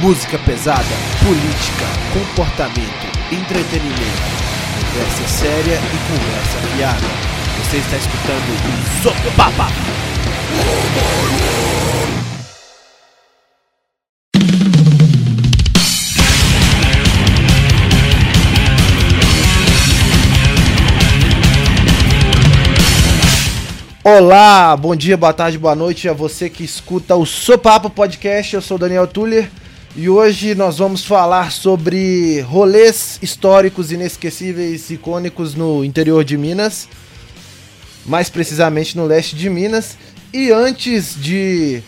Música pesada, política, comportamento, entretenimento, conversa séria e conversa fiada. Você está escutando o Soco Papa. Olá, bom dia, boa tarde, boa noite a você que escuta o Sopapo Podcast. Eu sou Daniel Tuller e hoje nós vamos falar sobre rolês históricos inesquecíveis, icônicos no interior de Minas, mais precisamente no leste de Minas. E antes de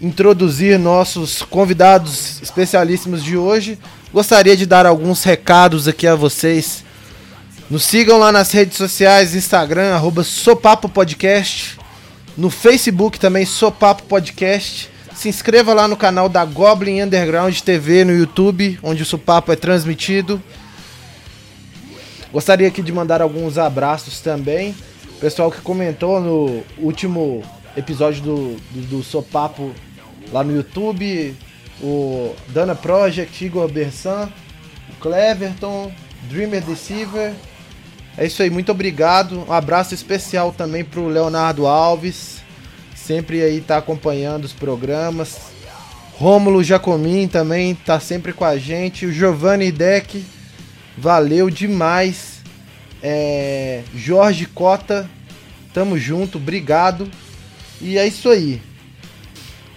introduzir nossos convidados especialíssimos de hoje, gostaria de dar alguns recados aqui a vocês nos sigam lá nas redes sociais, Instagram, arroba Sopapo Podcast. No Facebook também, Sopapo Podcast. Se inscreva lá no canal da Goblin Underground TV no YouTube, onde o Sopapo é transmitido. Gostaria aqui de mandar alguns abraços também. Pessoal que comentou no último episódio do, do, do Sopapo lá no YouTube. O Dana Project, Igor Bersan, o Cleverton, Dreamer Deceiver, é isso aí, muito obrigado. Um abraço especial também pro Leonardo Alves, sempre aí tá acompanhando os programas. Rômulo Jacomin também tá sempre com a gente. O Giovanni Deck, valeu demais. É, Jorge Cota, tamo junto, obrigado. E é isso aí.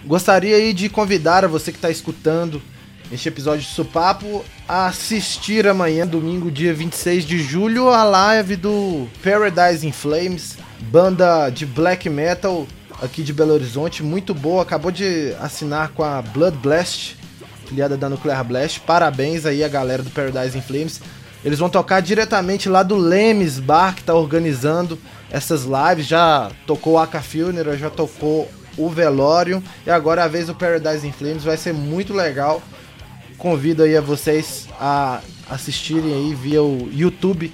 Gostaria aí de convidar a você que está escutando este episódio de Supapo a assistir amanhã, domingo, dia 26 de julho, a live do Paradise in Flames, banda de black metal aqui de Belo Horizonte, muito boa, acabou de assinar com a Blood Blast, filiada da Nuclear Blast. Parabéns aí a galera do Paradise in Flames. Eles vão tocar diretamente lá do Lemes Bar, que está organizando essas lives. Já tocou a Aka Funeral, já tocou o Velório. E agora a vez do Paradise in Flames vai ser muito legal convido aí a vocês a assistirem aí via o YouTube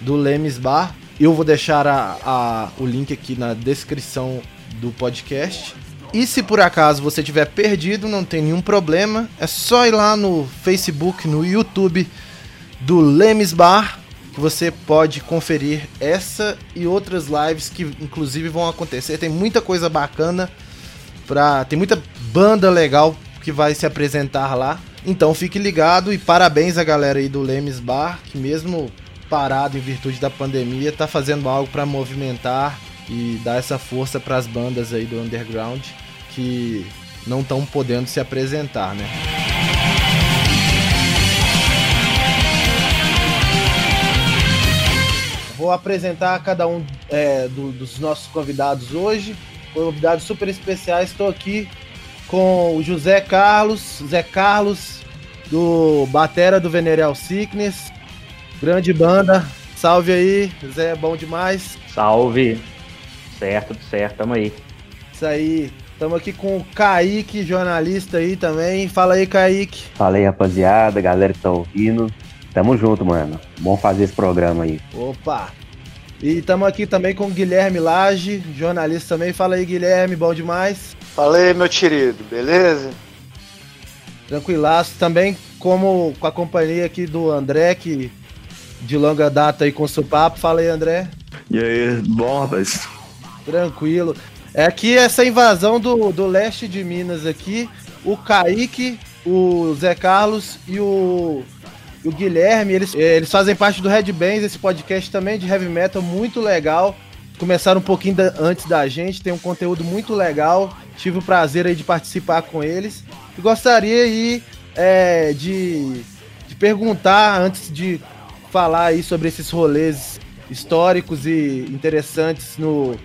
do Lemes Bar. Eu vou deixar a, a, o link aqui na descrição do podcast. E se por acaso você tiver perdido, não tem nenhum problema, é só ir lá no Facebook, no YouTube do Lemes Bar, que você pode conferir essa e outras lives que inclusive vão acontecer. Tem muita coisa bacana pra, tem muita banda legal que vai se apresentar lá. Então fique ligado e parabéns a galera aí do Lemes Bar, que mesmo parado em virtude da pandemia, tá fazendo algo para movimentar e dar essa força para as bandas aí do underground que não estão podendo se apresentar, né? Vou apresentar cada um é, do, dos nossos convidados hoje. Convidados super especiais. Estou aqui com o José Carlos, Zé Carlos, do Batera do Venereal Sickness. Grande banda. Salve aí, Zé, bom demais. Salve. Certo, certo, tamo aí. Isso aí. Tamo aqui com o Kaique, jornalista aí também. Fala aí, Kaique. Fala aí, rapaziada, galera que tá ouvindo. Tamo junto, mano. Bom fazer esse programa aí. Opa! E tamo aqui também com o Guilherme Lage, jornalista também. Fala aí, Guilherme, bom demais. Fala aí, meu querido, beleza? Tranquilaço. Também como com a companhia aqui do André, que de longa data aí com o seu papo. Fala aí, André. E aí, bom, rapaz? Tranquilo. É aqui essa invasão do, do leste de Minas aqui. O Kaique, o Zé Carlos e o, o Guilherme, eles, eles fazem parte do Red Bands, esse podcast também de heavy metal muito legal começaram um pouquinho da, antes da gente, tem um conteúdo muito legal. Tive o prazer aí de participar com eles. E gostaria aí é, de, de perguntar, antes de falar aí sobre esses rolês históricos e interessantes no,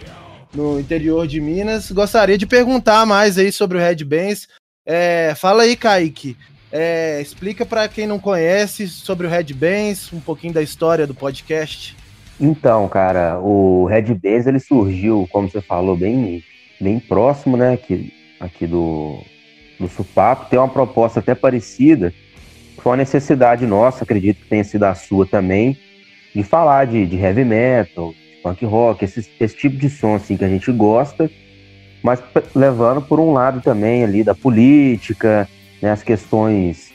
no interior de Minas, gostaria de perguntar mais aí sobre o Red Bands. É, fala aí, Kaique. É, explica para quem não conhece sobre o Red Bands, um pouquinho da história do podcast. Então, cara, o Red Base ele surgiu, como você falou, bem, bem próximo, né, aqui, aqui do, do Supapo. Tem uma proposta até parecida, foi uma necessidade nossa, acredito que tenha sido a sua também, de falar de, de heavy metal, punk rock, esse, esse tipo de som assim que a gente gosta, mas levando por um lado também ali da política né, as questões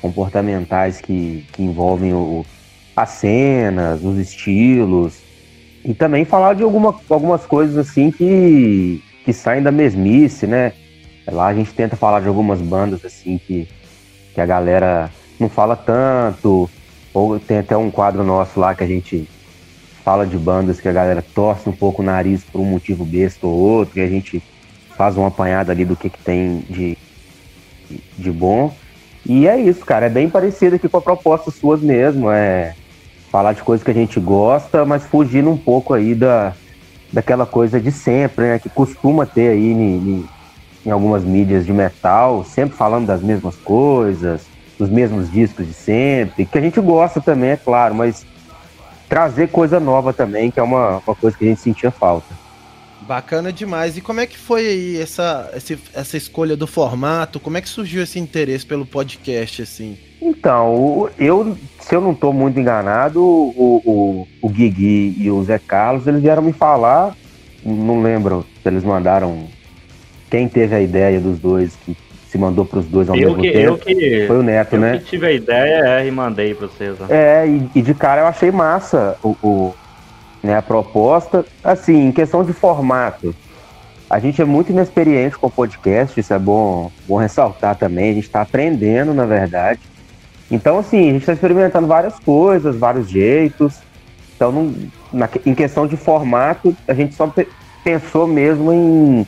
comportamentais que, que envolvem o, as cenas, os estilos, e também falar de alguma, algumas coisas assim que, que saem da mesmice, né? Lá a gente tenta falar de algumas bandas assim que, que a galera não fala tanto, ou tem até um quadro nosso lá que a gente fala de bandas que a galera torce um pouco o nariz por um motivo besta ou outro, e a gente faz uma apanhada ali do que, que tem de, de bom. E é isso, cara. É bem parecido aqui com a proposta suas mesmo. É falar de coisas que a gente gosta, mas fugindo um pouco aí da, daquela coisa de sempre, né? Que costuma ter aí em, em algumas mídias de metal, sempre falando das mesmas coisas, dos mesmos discos de sempre, que a gente gosta também, é claro, mas trazer coisa nova também, que é uma, uma coisa que a gente sentia falta. Bacana demais. E como é que foi aí essa, essa escolha do formato? Como é que surgiu esse interesse pelo podcast, assim? Então, eu, se eu não estou muito enganado, o, o, o Guigui e o Zé Carlos, eles vieram me falar, não lembro se eles mandaram quem teve a ideia dos dois, que se mandou para os dois ao eu mesmo que, tempo. Que, foi o Neto, eu né? Eu tive a ideia é, e mandei para vocês. Né? É, e, e, de cara eu achei massa o, o né, a proposta. Assim, em questão de formato, a gente é muito inexperiente com o podcast, isso é bom, bom ressaltar também. A gente está aprendendo, na verdade. Então, assim, a gente está experimentando várias coisas, vários jeitos. Então, não, na, em questão de formato, a gente só pensou mesmo em,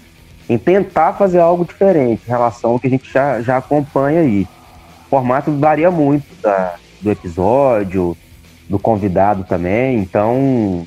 em tentar fazer algo diferente em relação ao que a gente já, já acompanha aí. O formato varia muito da, do episódio, do convidado também. Então,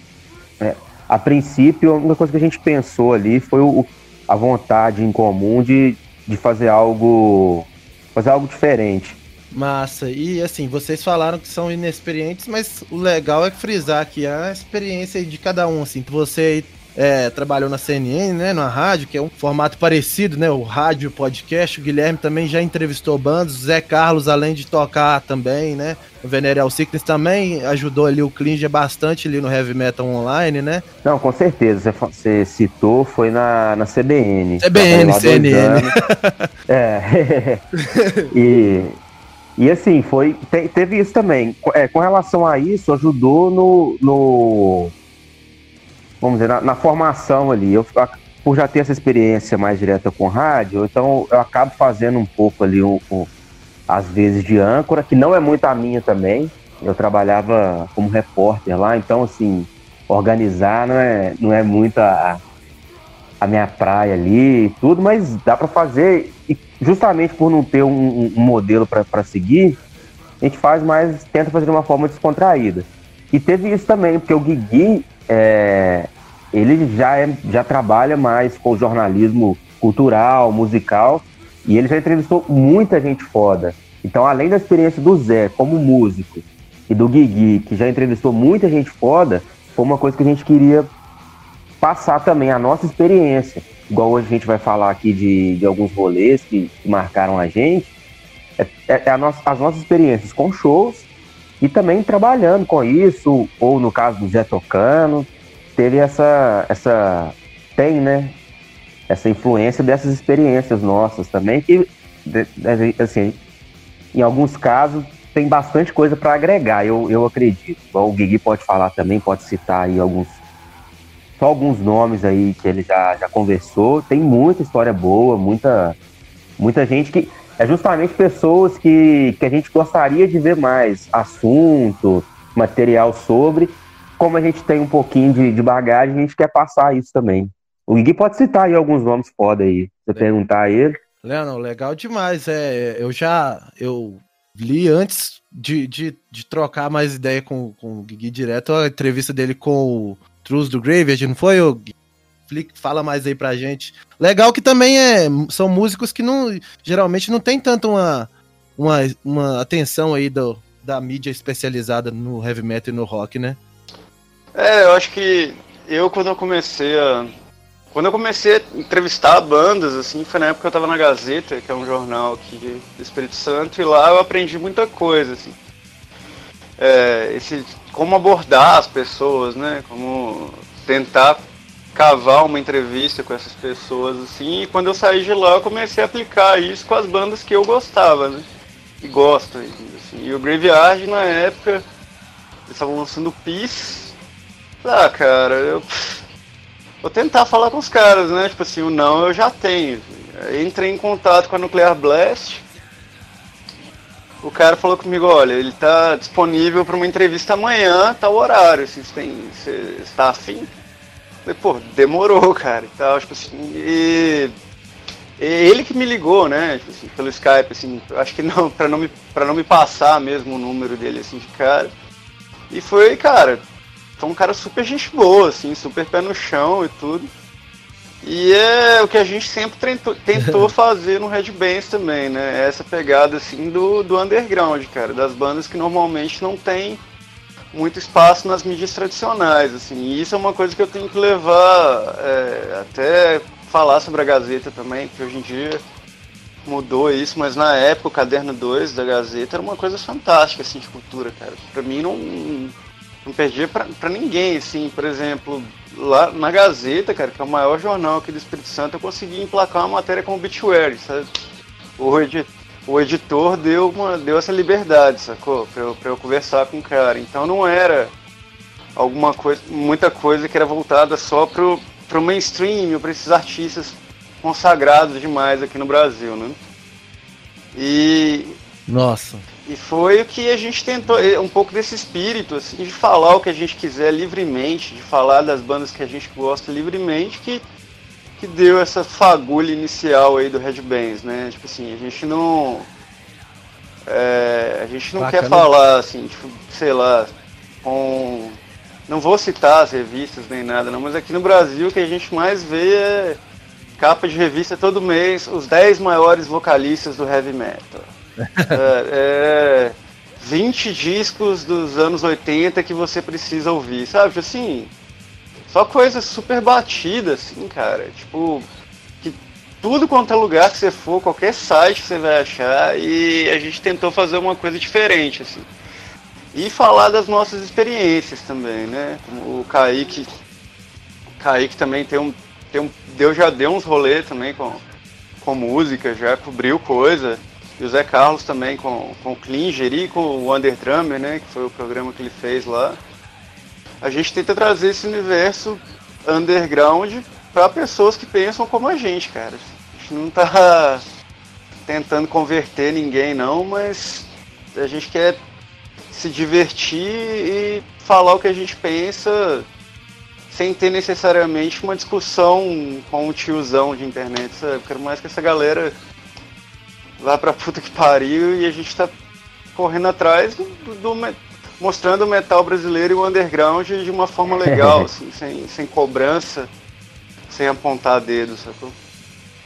é, a princípio, a única coisa que a gente pensou ali foi o, a vontade em comum de, de fazer algo fazer algo diferente. Massa. E assim, vocês falaram que são inexperientes, mas o legal é frisar que a experiência de cada um, assim, você é, trabalhou na CNN, né, na rádio, que é um formato parecido, né, o rádio podcast. O Guilherme também já entrevistou bandas. O Zé Carlos, além de tocar também, né, o Venereal Sickness também ajudou ali o Klinger bastante ali no Heavy Metal Online, né? Não, com certeza. Você citou, foi na, na CBN. CBN, CNN. é. e, e assim, foi, te, teve isso também. É, com relação a isso, ajudou no, no vamos dizer, na, na formação ali. Eu, por já ter essa experiência mais direta com rádio, então eu acabo fazendo um pouco ali, um, às vezes, de âncora, que não é muito a minha também. Eu trabalhava como repórter lá, então, assim, organizar não é, não é muito a, a minha praia ali e tudo, mas dá para fazer. E justamente por não ter um, um modelo para seguir, a gente faz mais, tenta fazer de uma forma descontraída. E teve isso também, porque o Guigui, é, ele já, é, já trabalha mais com jornalismo cultural, musical, e ele já entrevistou muita gente foda. Então, além da experiência do Zé como músico e do Guigui, que já entrevistou muita gente foda, foi uma coisa que a gente queria passar também a nossa experiência. Igual hoje a gente vai falar aqui de, de alguns rolês que, que marcaram a gente. É, é, é nossa, as nossas experiências com shows e também trabalhando com isso, ou no caso do Zé tocando, teve essa, essa tem, né, essa influência dessas experiências nossas também, que, assim, em alguns casos tem bastante coisa para agregar, eu, eu acredito. O Guigui pode falar também, pode citar aí alguns, só alguns nomes aí que ele já, já conversou. Tem muita história boa, muita, muita gente que, é justamente pessoas que, que a gente gostaria de ver mais assunto, material sobre. Como a gente tem um pouquinho de, de bagagem, a gente quer passar isso também. O Gui pode citar aí alguns nomes foda aí, você perguntar a ele. Leandro, legal demais. É, eu já eu li antes de, de, de trocar mais ideia com, com o Gui direto a entrevista dele com o Truth do Graveyard, não foi, o Gui? fala mais aí pra gente. Legal que também é, são músicos que não geralmente não tem tanto uma, uma, uma atenção aí do, da mídia especializada no heavy metal e no rock, né? É, eu acho que eu quando eu comecei a quando eu comecei a entrevistar bandas, assim, foi na época que eu tava na Gazeta, que é um jornal aqui do Espírito Santo, e lá eu aprendi muita coisa, assim. É, esse, como abordar as pessoas, né? Como tentar cavar uma entrevista com essas pessoas, assim, e quando eu saí de lá eu comecei a aplicar isso com as bandas que eu gostava, né? E gosto assim. E o Graveyard na época, eles estavam lançando Peace. Ah, cara, eu. Vou tentar falar com os caras, né? Tipo assim, o não eu já tenho. Entrei em contato com a Nuclear Blast. O cara falou comigo, olha, ele tá disponível para uma entrevista amanhã, o horário, assim, você, você está afim? Falei, pô, demorou, cara, e tal, tipo assim, e, e ele que me ligou, né, tipo assim, pelo Skype, assim, acho que não, pra não, me, pra não me passar mesmo o número dele, assim, de cara. E foi, cara, foi um cara super gente boa, assim, super pé no chão e tudo. E é o que a gente sempre tentou, tentou fazer no Red Bands também, né? Essa pegada assim do, do underground, cara, das bandas que normalmente não tem muito espaço nas mídias tradicionais, assim. E isso é uma coisa que eu tenho que levar é, até falar sobre a Gazeta também, que hoje em dia mudou isso, mas na época o caderno 2 da Gazeta era uma coisa fantástica assim de cultura, cara. Para mim não não perdia para ninguém, assim, por exemplo, lá na Gazeta, cara, que é o maior jornal aqui do Espírito Santo, eu consegui emplacar uma matéria com obituary, sabe? O, edi o editor deu, uma, deu essa liberdade, sacou? Pra eu, pra eu conversar com o cara. Então não era alguma coisa, muita coisa que era voltada só pro, pro mainstream, para esses artistas consagrados demais aqui no Brasil, né? E. Nossa. E foi o que a gente tentou, um pouco desse espírito, assim, de falar o que a gente quiser livremente, de falar das bandas que a gente gosta livremente, que, que deu essa fagulha inicial aí do Red Bands, né? Tipo assim, a gente não. É, a gente não Bacana. quer falar, assim, tipo, sei lá, com. Não vou citar as revistas nem nada, não, mas aqui no Brasil o que a gente mais vê é capa de revista todo mês, os 10 maiores vocalistas do heavy metal é, é, 20 discos dos anos 80 que você precisa ouvir, sabe? Assim, só coisa super batida, assim, cara. Tipo, que tudo quanto é lugar que você for, qualquer site que você vai achar, e a gente tentou fazer uma coisa diferente, assim. E falar das nossas experiências também, né? O Kaique. Kaique também tem um. Tem um deu, já deu uns rolês também com, com música, já cobriu coisa. E o Zé Carlos também com, com o Klinger e com o Underdrummer, né? Que foi o programa que ele fez lá. A gente tenta trazer esse universo underground para pessoas que pensam como a gente, cara. A gente não tá tentando converter ninguém não, mas a gente quer se divertir e falar o que a gente pensa sem ter necessariamente uma discussão com um tiozão de internet, sabe? Eu quero mais que essa galera vai pra puta que pariu e a gente tá correndo atrás do, do, mostrando o metal brasileiro e o underground de uma forma legal, assim, sem, sem cobrança, sem apontar dedo, sacou?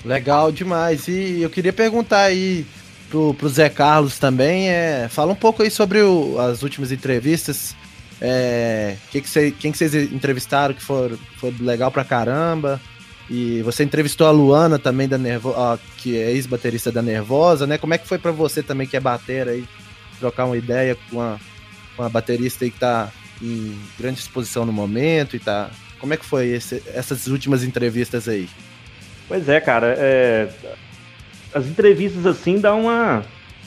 Legal demais. E eu queria perguntar aí pro, pro Zé Carlos também, é, fala um pouco aí sobre o, as últimas entrevistas. É, que que cê, quem que vocês entrevistaram que foi, foi legal pra caramba? E você entrevistou a Luana também da Nervosa, que é ex-baterista da Nervosa, né? Como é que foi para você também que é batera aí trocar uma ideia com uma, uma baterista aí que tá em grande exposição no momento e tá. Como é que foi esse, essas últimas entrevistas aí? Pois é, cara, é... as entrevistas assim dão uma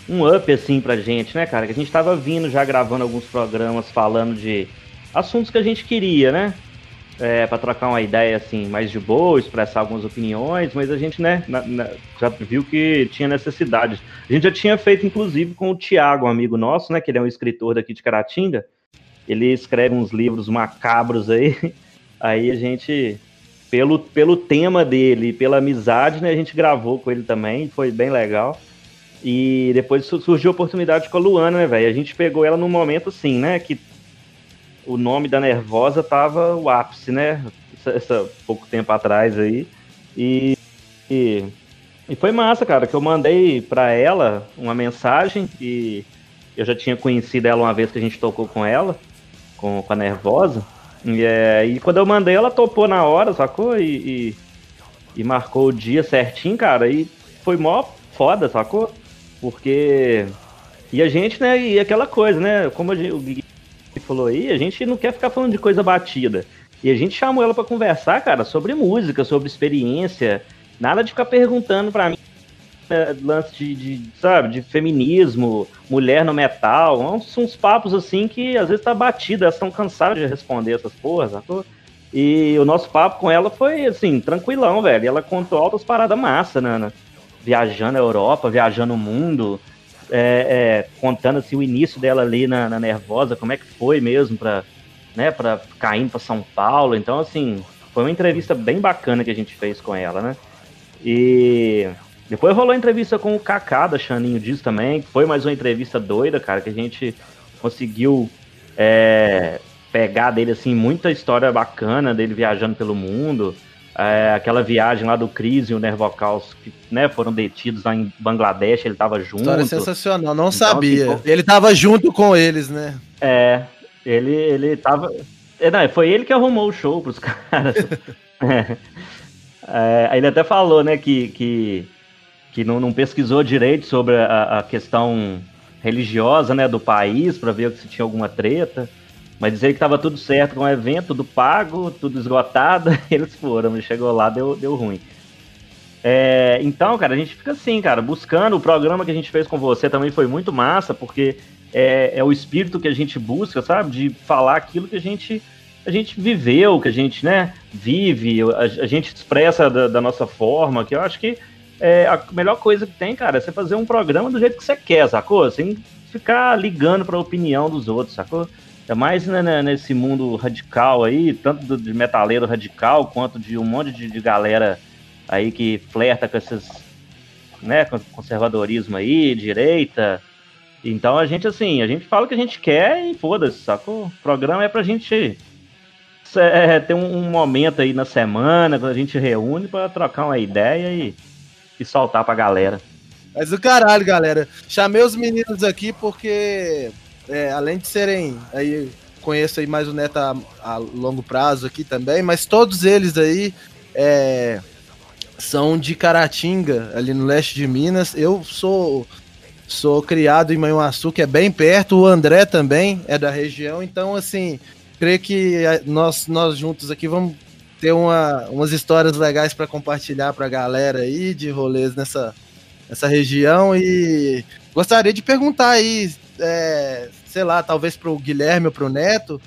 um up assim pra gente, né, cara? Que a gente tava vindo já gravando alguns programas falando de assuntos que a gente queria, né? É, para trocar uma ideia assim mais de boa, expressar algumas opiniões, mas a gente né, na, na, já viu que tinha necessidade. A gente já tinha feito, inclusive, com o Tiago, um amigo nosso, né, que ele é um escritor daqui de Caratinga. Ele escreve uns livros macabros aí. Aí a gente, pelo, pelo tema dele, pela amizade, né, a gente gravou com ele também, foi bem legal. E depois surgiu a oportunidade com a Luana, né, velho? A gente pegou ela num momento assim, né, que o nome da Nervosa tava o ápice, né? Essa, essa pouco tempo atrás aí. E, e, e, foi massa, cara, que eu mandei para ela uma mensagem e eu já tinha conhecido ela uma vez que a gente tocou com ela, com, com a Nervosa. E, é, e quando eu mandei, ela topou na hora, sacou? E, e, e marcou o dia certinho, cara. E foi mó foda, sacou? Porque. E a gente, né, e aquela coisa, né? Como a gente, falou aí, a gente não quer ficar falando de coisa batida. E a gente chamou ela para conversar, cara, sobre música, sobre experiência. Nada de ficar perguntando para mim né, lance de, de, sabe, de feminismo, mulher no metal. Uns, uns papos assim que às vezes tá batido, elas estão cansadas de responder essas porras, sacou? E o nosso papo com ela foi assim, tranquilão, velho. Ela contou altas paradas massa, né? né? Viajando a Europa, viajando o mundo, é, é, contando assim, o início dela ali na, na, Nervosa, como é que foi mesmo pra, né, pra indo pra São Paulo. Então, assim, foi uma entrevista bem bacana que a gente fez com ela, né? E depois rolou a entrevista com o Kaká da Xaninho disso também, foi mais uma entrevista doida, cara, que a gente conseguiu é, pegar dele, assim, muita história bacana dele viajando pelo mundo. É, aquela viagem lá do Cris e o Nervocaus, que né, foram detidos lá em Bangladesh, ele tava junto. História sensacional, não então, sabia. Assim, ele tava junto com eles, né? É, ele, ele tava. É, não, foi ele que arrumou o show pros caras. é. É, ele até falou, né, que, que, que não, não pesquisou direito sobre a, a questão religiosa, né, do país, para ver se tinha alguma treta. Mas dizer que estava tudo certo com o evento, tudo pago, tudo esgotado, eles foram, chegou lá, deu, deu ruim. É, então, cara, a gente fica assim, cara, buscando. O programa que a gente fez com você também foi muito massa, porque é, é o espírito que a gente busca, sabe? De falar aquilo que a gente, a gente viveu, que a gente, né, vive, a, a gente expressa da, da, nossa forma, que eu acho que é, a melhor coisa que tem, cara, é você fazer um programa do jeito que você quer, sacou? Sem ficar ligando para a opinião dos outros, sacou? É mais né, né, nesse mundo radical aí, tanto de metaleiro radical, quanto de um monte de, de galera aí que flerta com esses, né, conservadorismo aí, direita. Então a gente, assim, a gente fala o que a gente quer e foda-se, sacou? O programa é pra gente é, ter um, um, momento aí na semana, quando a gente reúne para trocar uma ideia e, e soltar pra galera. Mas o caralho, galera. Chamei os meninos aqui porque é, além de serem aí conheço aí mais o Neto a, a, longo prazo aqui também, mas todos eles aí é, são de Caratinga, ali no leste de Minas. Eu sou sou criado em Manhuaçu, que é bem perto. O André também é da região, então assim, creio que nós nós juntos aqui vamos ter uma, umas histórias legais para compartilhar para a galera aí de rolês nessa, nessa região e gostaria de perguntar aí é, sei lá, talvez pro Guilherme ou pro Neto,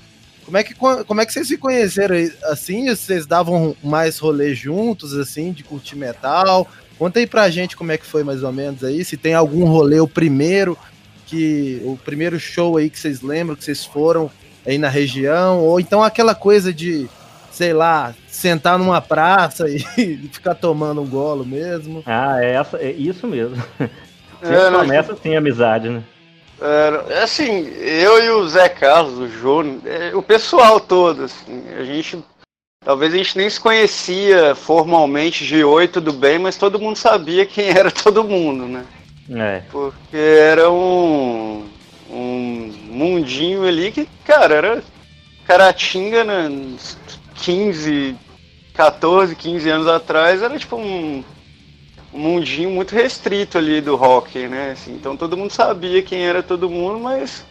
como é que, como é que vocês se conheceram assim? Vocês davam mais rolê juntos, assim, de curtir metal? Conta aí pra gente como é que foi mais ou menos aí, se tem algum rolê, o primeiro, que o primeiro show aí que vocês lembram, que vocês foram aí na região, ou então aquela coisa de, sei lá, sentar numa praça e ficar tomando um golo mesmo. Ah, é, essa, é isso mesmo. Sempre é, começa assim a amizade, né? É, assim, eu e o Zé Carlos, o João, é, o pessoal todo, assim, a gente. Talvez a gente nem se conhecia formalmente de oi, tudo bem, mas todo mundo sabia quem era todo mundo, né? É. Porque era um, um mundinho ali que, cara, era Caratinga, né? 15, 14, 15 anos atrás, era tipo um um mundinho muito restrito ali do rock, né? Assim, então todo mundo sabia quem era todo mundo, mas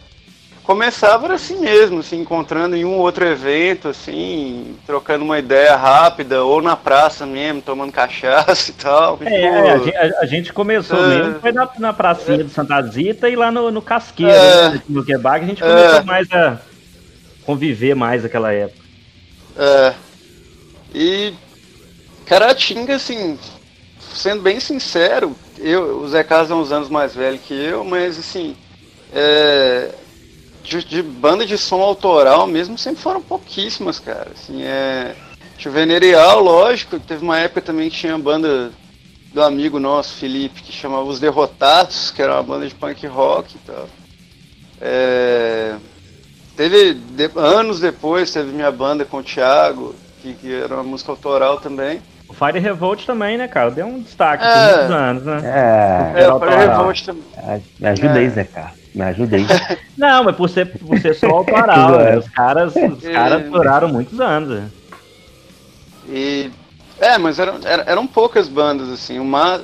começava assim mesmo, se encontrando em um outro evento, assim, trocando uma ideia rápida, ou na praça mesmo, tomando cachaça e tal. É, tipo, a, a, gente começou é, mesmo, foi na, na pracinha é, do Santa Zita e lá no, no Casqueiro, é, né, no Quebec, a gente começou é. mais a conviver mais naquela época. É. E Caratinga, assim, sendo bem sincero, eu, o Zé Carlos é uns anos mais velho que eu, mas assim, é, de, de, banda de som autoral mesmo sempre foram pouquíssimas, cara. Assim, é, Juvenerial, lógico, teve uma época também que tinha a banda do amigo nosso, Felipe, que chamava Os Derrotados, que era uma banda de punk rock e tal. É, teve, de, anos depois, teve minha banda com o Thiago, que, que era uma música autoral também. O Fire Revolt também, né, cara? Deu um destaque é. por muitos anos, né? É, é o Fire Revolt também. É, me ajuda aí, é. Zé, cara. Me ajuda aí. Não, mas por ser, por ser só autoral, né? Os caras, os caras duraram muitos anos. Né? E. É, mas eram, eram poucas bandas, assim. Uma,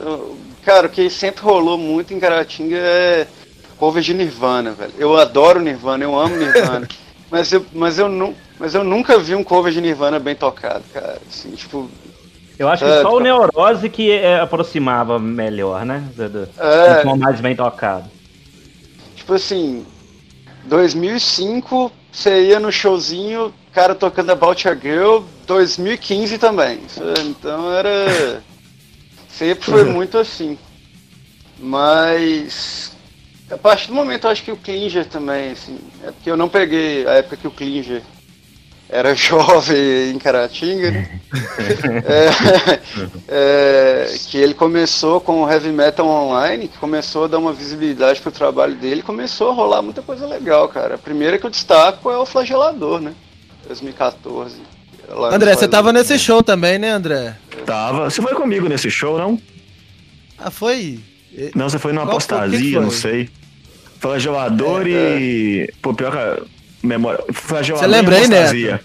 cara, o que sempre rolou muito em Caratinga é cover de Nirvana, velho. Eu adoro Nirvana, eu amo Nirvana. mas eu, mas eu não Mas eu nunca vi um cover de Nirvana bem tocado, cara. Assim, tipo. Eu acho que É, só o tá. Neurose que é, aproximava melhor, né? Do, do, É. mais bem tocado. Tipo assim, 2005, você ia no showzinho, cara tocando About Your Girl, 2015 também. Então era. Sempre foi muito assim. Mas. A partir do momento, eu acho que o Klinger também, assim. É porque eu não peguei a época que o Klinger era jovem em Caratinga, né? É, é, que ele começou com o Heavy Metal Online, que começou a dar uma visibilidade pro trabalho dele, começou a rolar muita coisa legal, cara. A primeira que eu destaco é o Flagelador, né? 2014. lá no André, você tava nesse show também, né, André? Tava. Você foi comigo nesse show, não? Ah, foi? Não, você foi numa Qual apostasia, foi? não sei. Flagelador e. Pô, pior que. Memória. Flagelador Você lembra e aí, apostasia.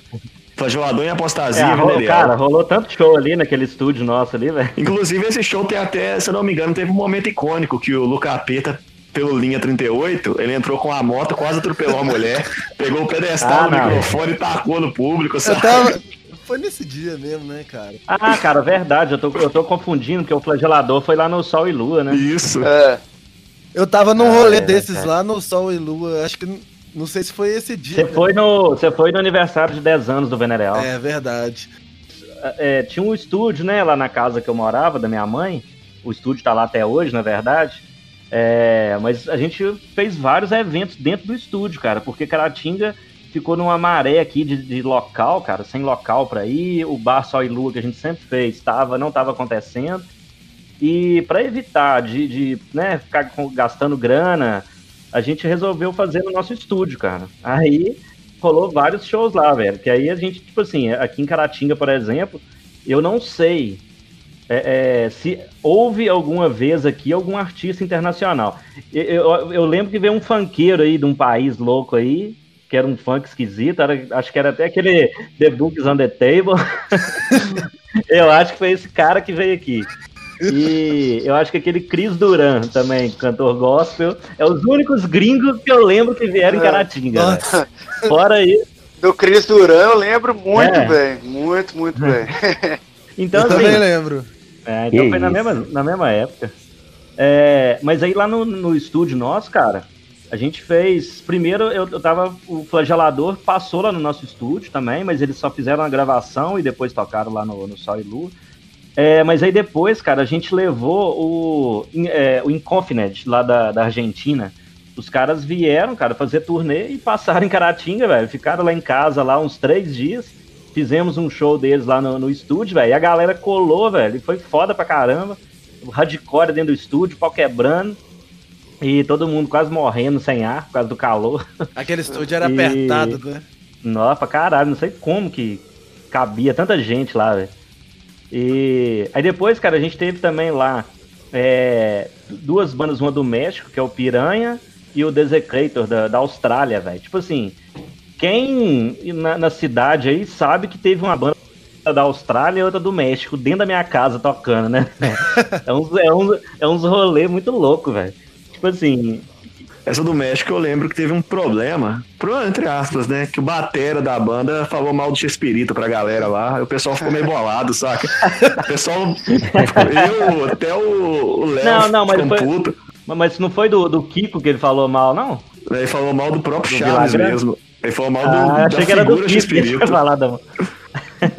Flagelador e apostasia, É, ro- Venerial. cara, rolou tanto show ali naquele estúdio nosso ali, velho. Inclusive, esse show tem até, se eu não me engano, teve um momento icônico que o Luca Peta, pelo linha 38, ele entrou com a moto, quase atropelou a mulher, pegou o pedestal Ah, do não. microfone e tacou no público, sabe? tava. Foi nesse dia mesmo, né, cara? Ah, cara, verdade, eu tô, eu tô confundindo, porque o flagelador foi lá no Sol e Lua, né? Isso. É, Eu tava num rolê é, desses é. lá no Sol e Lua. Acho que. Não sei se foi esse dia. Você né? foi no, você foi no aniversário de 10 anos do Venereal. É verdade. É, tinha um estúdio, né, lá na casa que eu morava, da minha mãe. O estúdio tá lá até hoje, na verdade. É, mas a gente fez vários eventos dentro do estúdio, cara, porque Caratinga ficou numa maré aqui de, de local, cara, sem local pra ir. O bar Sol e Lua que a gente sempre fez, tava, não tava acontecendo. E para evitar de, de né, ficar gastando grana, a gente resolveu fazer no nosso estúdio, cara. Aí rolou vários shows lá, velho. Que aí a gente, tipo assim, aqui em Caratinga, por exemplo, eu não sei é, é, se houve alguma vez aqui algum artista internacional. Eu, eu- eu lembro que veio um funkeiro aí de um país louco aí, que era um funk esquisito, era- acho que era até aquele The Books on the Table. eu acho que foi esse cara que veio aqui. E eu acho que aquele Chris Duran também, cantor gospel, é os únicos gringos que eu lembro que vieram em Caratinga. Nossa. velho. Fora isso. do Cris Duran eu lembro muito É. bem. Muito, muito bem. Então, eu assim, também lembro. É, então Que foi na mesma, na mesma época. É, mas aí lá no, no estúdio nosso, cara, a gente fez. Primeiro eu, eu tava. O flagelador passou lá no nosso estúdio também, mas eles só fizeram a gravação e depois tocaram lá no, no Sol e Lua. É, mas aí depois, cara, a gente levou o, é, o Inconfinite lá da, da Argentina. Os caras vieram, cara, fazer turnê e passaram em Caratinga, velho. Ficaram lá em casa lá uns três dias. Fizemos um show deles lá no, no estúdio, velho. E a galera colou, velho. E foi foda pra caramba. O hardcore dentro do estúdio, pau quebrando. E todo mundo quase morrendo sem ar por causa do calor. Aquele estúdio era E- apertado, né? Nossa, pra caralho, não sei como que cabia tanta gente lá, velho. E aí depois, cara, a gente teve também lá é, duas bandas, uma do México, que é o Piranha, e o Desecrator da, da Austrália, velho. Tipo assim, quem na, na cidade aí sabe que teve uma banda da Austrália e outra do México dentro da minha casa tocando, né? É uns, é uns, é uns rolê muito louco, velho. Tipo assim, Essa do México eu lembro que teve um problema, pro- entre aspas, né? Que o batera da banda falou mal do Chespirito pra galera lá, o pessoal ficou meio bolado, saca? O pessoal. Eu, até o Léo Não, não, mas ficou foi- puto. mas- mas não foi do, do Kiko que ele falou mal, não? Ele falou mal do próprio Do Chaves mesmo. Ele falou mal do, Ah, da figura Chespirito. falado.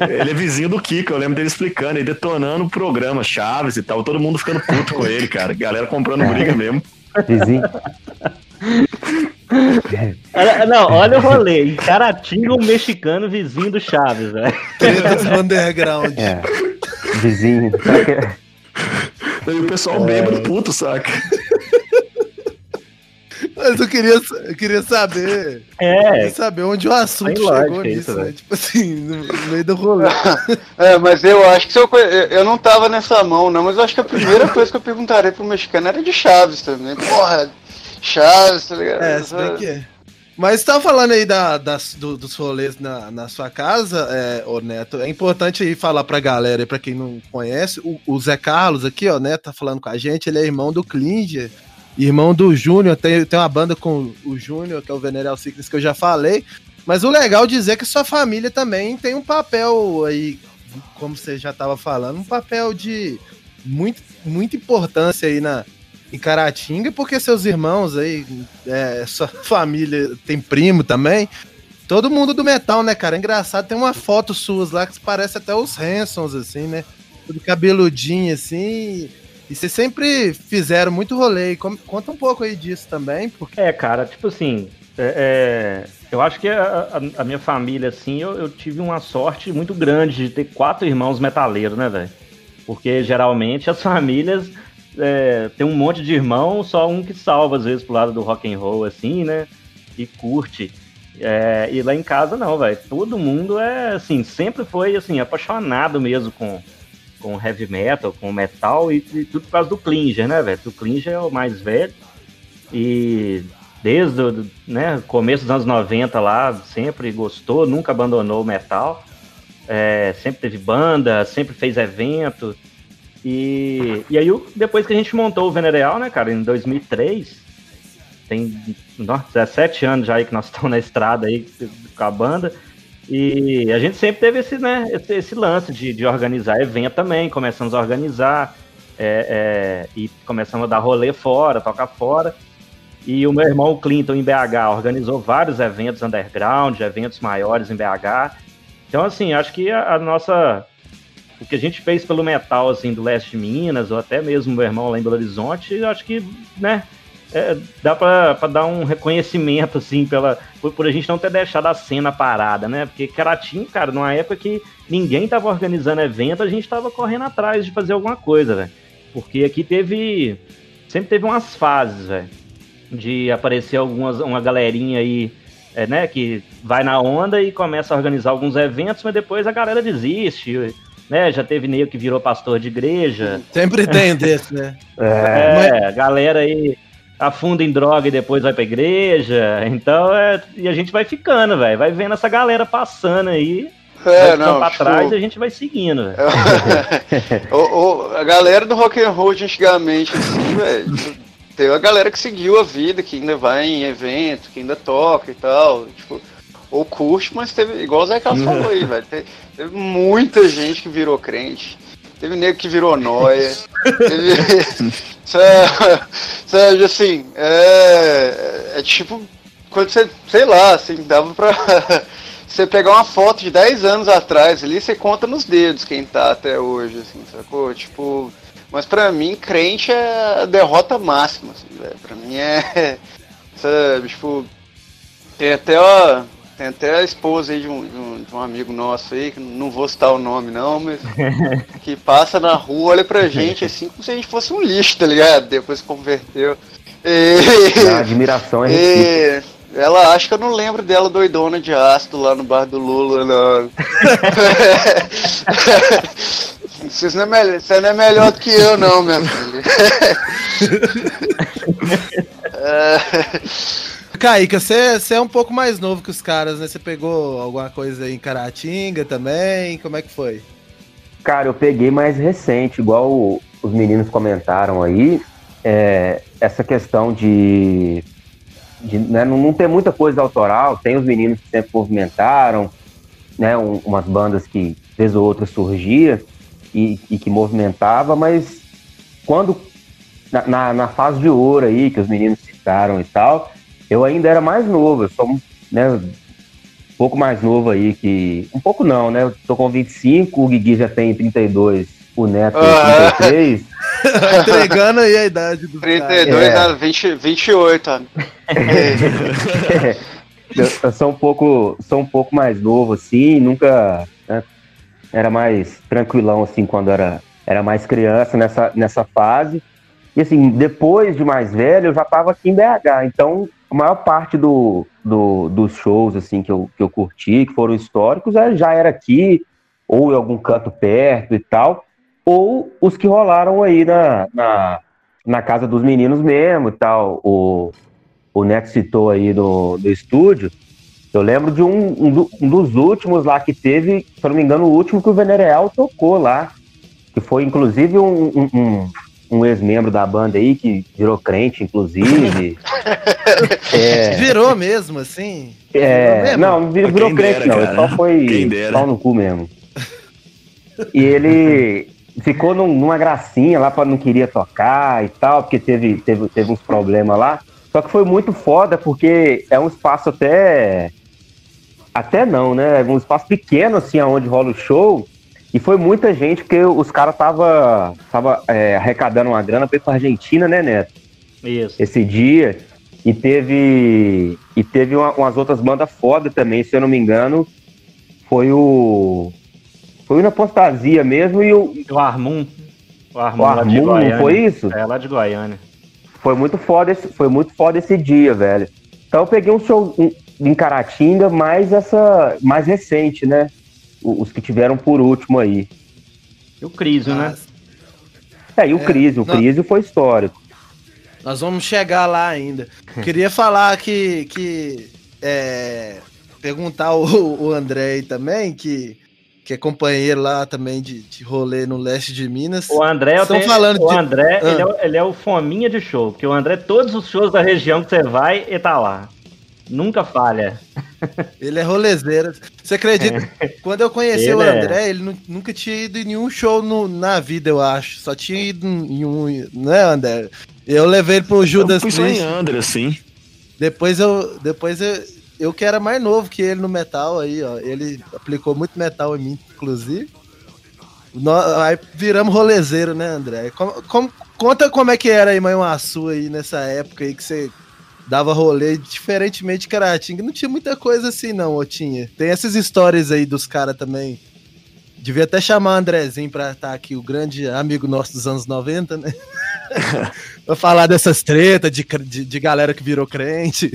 Ele é vizinho do Kiko, eu lembro dele explicando, ele detonando o programa, Chaves e tal, todo mundo ficando puto com ele, cara. Galera comprando briga mesmo. Vizinho. Olha- Não, olha o rolê. Em Caratinga, um mexicano vizinho do Chaves, velho. Tretas underground. É. Vizinho. Saca? E o pessoal É. bêbado puto, saca? Mas eu queria, eu queria saber. É, queria saber onde o assunto chegou nisso, isso, né? Tipo assim, no, no meio do rolê. É, mas eu acho que se eu, eu não tava nessa mão, não, mas eu acho que a primeira coisa que eu perguntaria pro mexicano era de Chaves também. Porra, Chaves, tá ligado? É, se bem que é. Mas você tava falando aí da, das, do- dos rolês na, na sua casa, é, ô Neto. É importante aí falar pra galera, e pra quem não conhece, o, o Zé Carlos aqui, ó, né, tá falando com a gente, ele é irmão do Klinger, irmão do Júnior, tem, tem uma banda com o Júnior, que é o Venereal Sickness, que eu já falei. Mas o legal dizer é que sua família também tem um papel aí, como você já estava falando, um papel de muito, muita importância aí na, em Caratinga, porque seus irmãos aí, é, sua família tem primo também. Todo mundo do metal, né, cara? É engraçado, tem uma foto suas lá que parece até os Hansons, assim, né? Tudo cabeludinho, assim. E vocês sempre fizeram muito rolê. Conta um pouco aí disso também, porque... É, cara, tipo assim, é, é, eu acho que a, a, a minha família, assim, eu, eu, tive uma sorte muito grande de ter quatro irmãos metaleiros, né, velho? Porque geralmente as famílias é, tem um monte de irmão, só um que salva, às vezes, pro lado do rock and roll, assim, né? E curte. É, e lá em casa não, velho. Todo mundo é assim, sempre foi assim, apaixonado mesmo com, com heavy metal, com metal e, e tudo por causa do Klinger, né, velho? O Klinger é o mais velho. E desde o né, começo dos anos 90 lá, sempre gostou, nunca abandonou o metal. É, sempre teve banda, sempre fez evento. E, e aí, depois que a gente montou o Venereal, né, cara, em 2003, tem nossa, 17 anos já aí que nós estamos na estrada aí com a banda. E a gente sempre teve esse, né, esse, lance de, de organizar evento também. Começamos a organizar é, é, e começamos a dar rolê fora, tocar fora. E o meu irmão o Clinton em BH organizou vários eventos underground, eventos maiores em BH. Então, assim, acho que a, a nossa. O que a gente fez pelo metal, assim, do leste de Minas, ou até mesmo meu irmão lá em Belo Horizonte, acho que, né, é, dá pra, dar um reconhecimento, assim, pela, por, por, a gente não ter deixado a cena parada, né? Porque Caratinho, cara, numa época que ninguém tava organizando evento, a gente tava correndo atrás de fazer alguma coisa, velho. Porque aqui teve. Sempre teve umas fases, velho. De aparecer algumas, uma galerinha aí, é, né, que vai na onda e começa a organizar alguns eventos, mas depois a galera desiste. Né, já teve meio que virou pastor de igreja. Sempre tem desse, né? É, é, galera aí afunda em droga e depois vai pra igreja. Então, é, e a gente vai ficando, velho. Vai vendo essa galera passando aí. É, não, pra tipo... trás e a gente vai seguindo. o, o, a galera do rock and roll de antigamente, assim, velho. Tem a galera que seguiu a vida, que ainda vai em evento, que ainda toca e tal. Tipo, ou curte, mas teve, igual o Zé Carlos falou aí, velho. Teve, teve, muita gente que virou crente. Teve nego que virou noia. teve, Sérgio, assim, é, é tipo, quando você, sei lá, assim, dava pra você pegar uma foto de 10 anos atrás ali, você conta nos dedos quem tá até hoje, assim, sacou? Tipo, mas pra mim, crente é a derrota máxima, assim, velho. Pra mim é, sabe, tipo, tem até, ó, tem até a esposa aí de um, de um, de um, amigo nosso aí, que não vou citar o nome não, mas que passa na rua, olha pra gente assim como se a gente fosse um lixo, tá ligado? Depois converteu. E, a admiração é e, Ela acha que eu não lembro dela doidona de ácido lá no bar do Lula, não. Você não, é melhor, você não é melhor do que eu, não, minha filha. é... Kaique, você, você é um pouco mais novo que os caras, né? Você pegou alguma coisa em Caratinga também? Como é que foi? Cara, eu peguei mais recente, igual os meninos comentaram aí. É, essa questão de, de né, não, não ter muita coisa autoral, tem os meninos que sempre movimentaram, né, um, umas bandas que vez ou outra surgia e, e que movimentava, mas quando na, na, na, fase de ouro aí, que os meninos citaram e tal, eu ainda era mais novo, eu sou né, um pouco mais novo aí que. Um pouco não, né? Eu tô com 25, o Guigui já tem 32, o Neto ah, 33. Tá entregando aí a idade do 32 cara. É. 20, 28, é. eu, eu, sou um pouco, sou um pouco mais novo, assim, nunca. Né, era mais tranquilão, assim, quando era, era mais criança nessa, nessa fase. E assim, depois de mais velho, eu já estava aqui em BH. Então, a maior parte do, do, dos shows assim que eu, que eu curti, que foram históricos, é, já era aqui, ou em algum canto perto e tal, ou os que rolaram aí na, na, na casa dos meninos mesmo e tal. O, o Neto citou aí do, do estúdio. Eu lembro de um, um, um, dos últimos lá que teve, se eu não me engano, o último que o Venereal tocou lá. Que foi inclusive um, um, um ex-membro da banda aí, que virou crente, inclusive. É. Virou mesmo, assim? É, mesmo? não, virou, virou crente, dera, não. Ele só foi pau no cu mesmo. E ele ficou num, numa gracinha lá, para não queria tocar e tal, porque teve, teve, teve uns problemas lá. Só que foi muito foda, porque é um espaço até. Até não, né? É um espaço pequeno, assim, aonde rola o show. E foi muita gente, porque os caras tava, tava é, arrecadando uma grana pra ir pra Argentina, né, Neto? Isso. Esse dia. E teve. E teve uma, umas outras bandas foda também, se eu não me engano. Foi o. Foi na Apostasia mesmo e o. O Armum. O Armum, o não foi isso? É, lá de Goiânia. Foi muito foda esse, foi muito foda esse dia, velho. Então eu peguei um show em Caratinga, mais essa. mais recente, né? Os que tiveram por último aí. E o Crisio, né? É, e o é, Crisio. O Crisio foi histórico. Nós vamos chegar lá ainda. Queria falar que. que é, perguntar o, o André aí também, que, que é companheiro lá também de, de rolê no leste de Minas. O André, Estão tenho, falando o de... André ah. ele, é, ele é o fominha de show, porque o André, todos os shows da região que você vai, ele tá lá. Nunca falha. Ele é rolezeiro. Você acredita? Quando eu conheci ele o é. André, é. ele nunca tinha ido em nenhum show no, na vida, eu acho. Só tinha ido em um. Né, André? Eu levei ele pro Judas eu fui Priest. só em André, sim. Depois eu. Depois eu, eu que era mais novo que ele no metal aí, ó. Ele aplicou muito metal em mim, inclusive. aí viramos rolezeiro, né, André? Como, como, conta como é que era aí, mãe, uma sua aí nessa época aí que você dava rolê, diferentemente de Caratinga. Não tinha muita coisa assim, não, ou tinha? Tem essas histórias aí dos caras também. Devia até chamar o Andrezinho pra estar tá aqui, o grande amigo nosso dos anos 90, né? pra falar dessas tretas de, de, de, galera que virou crente.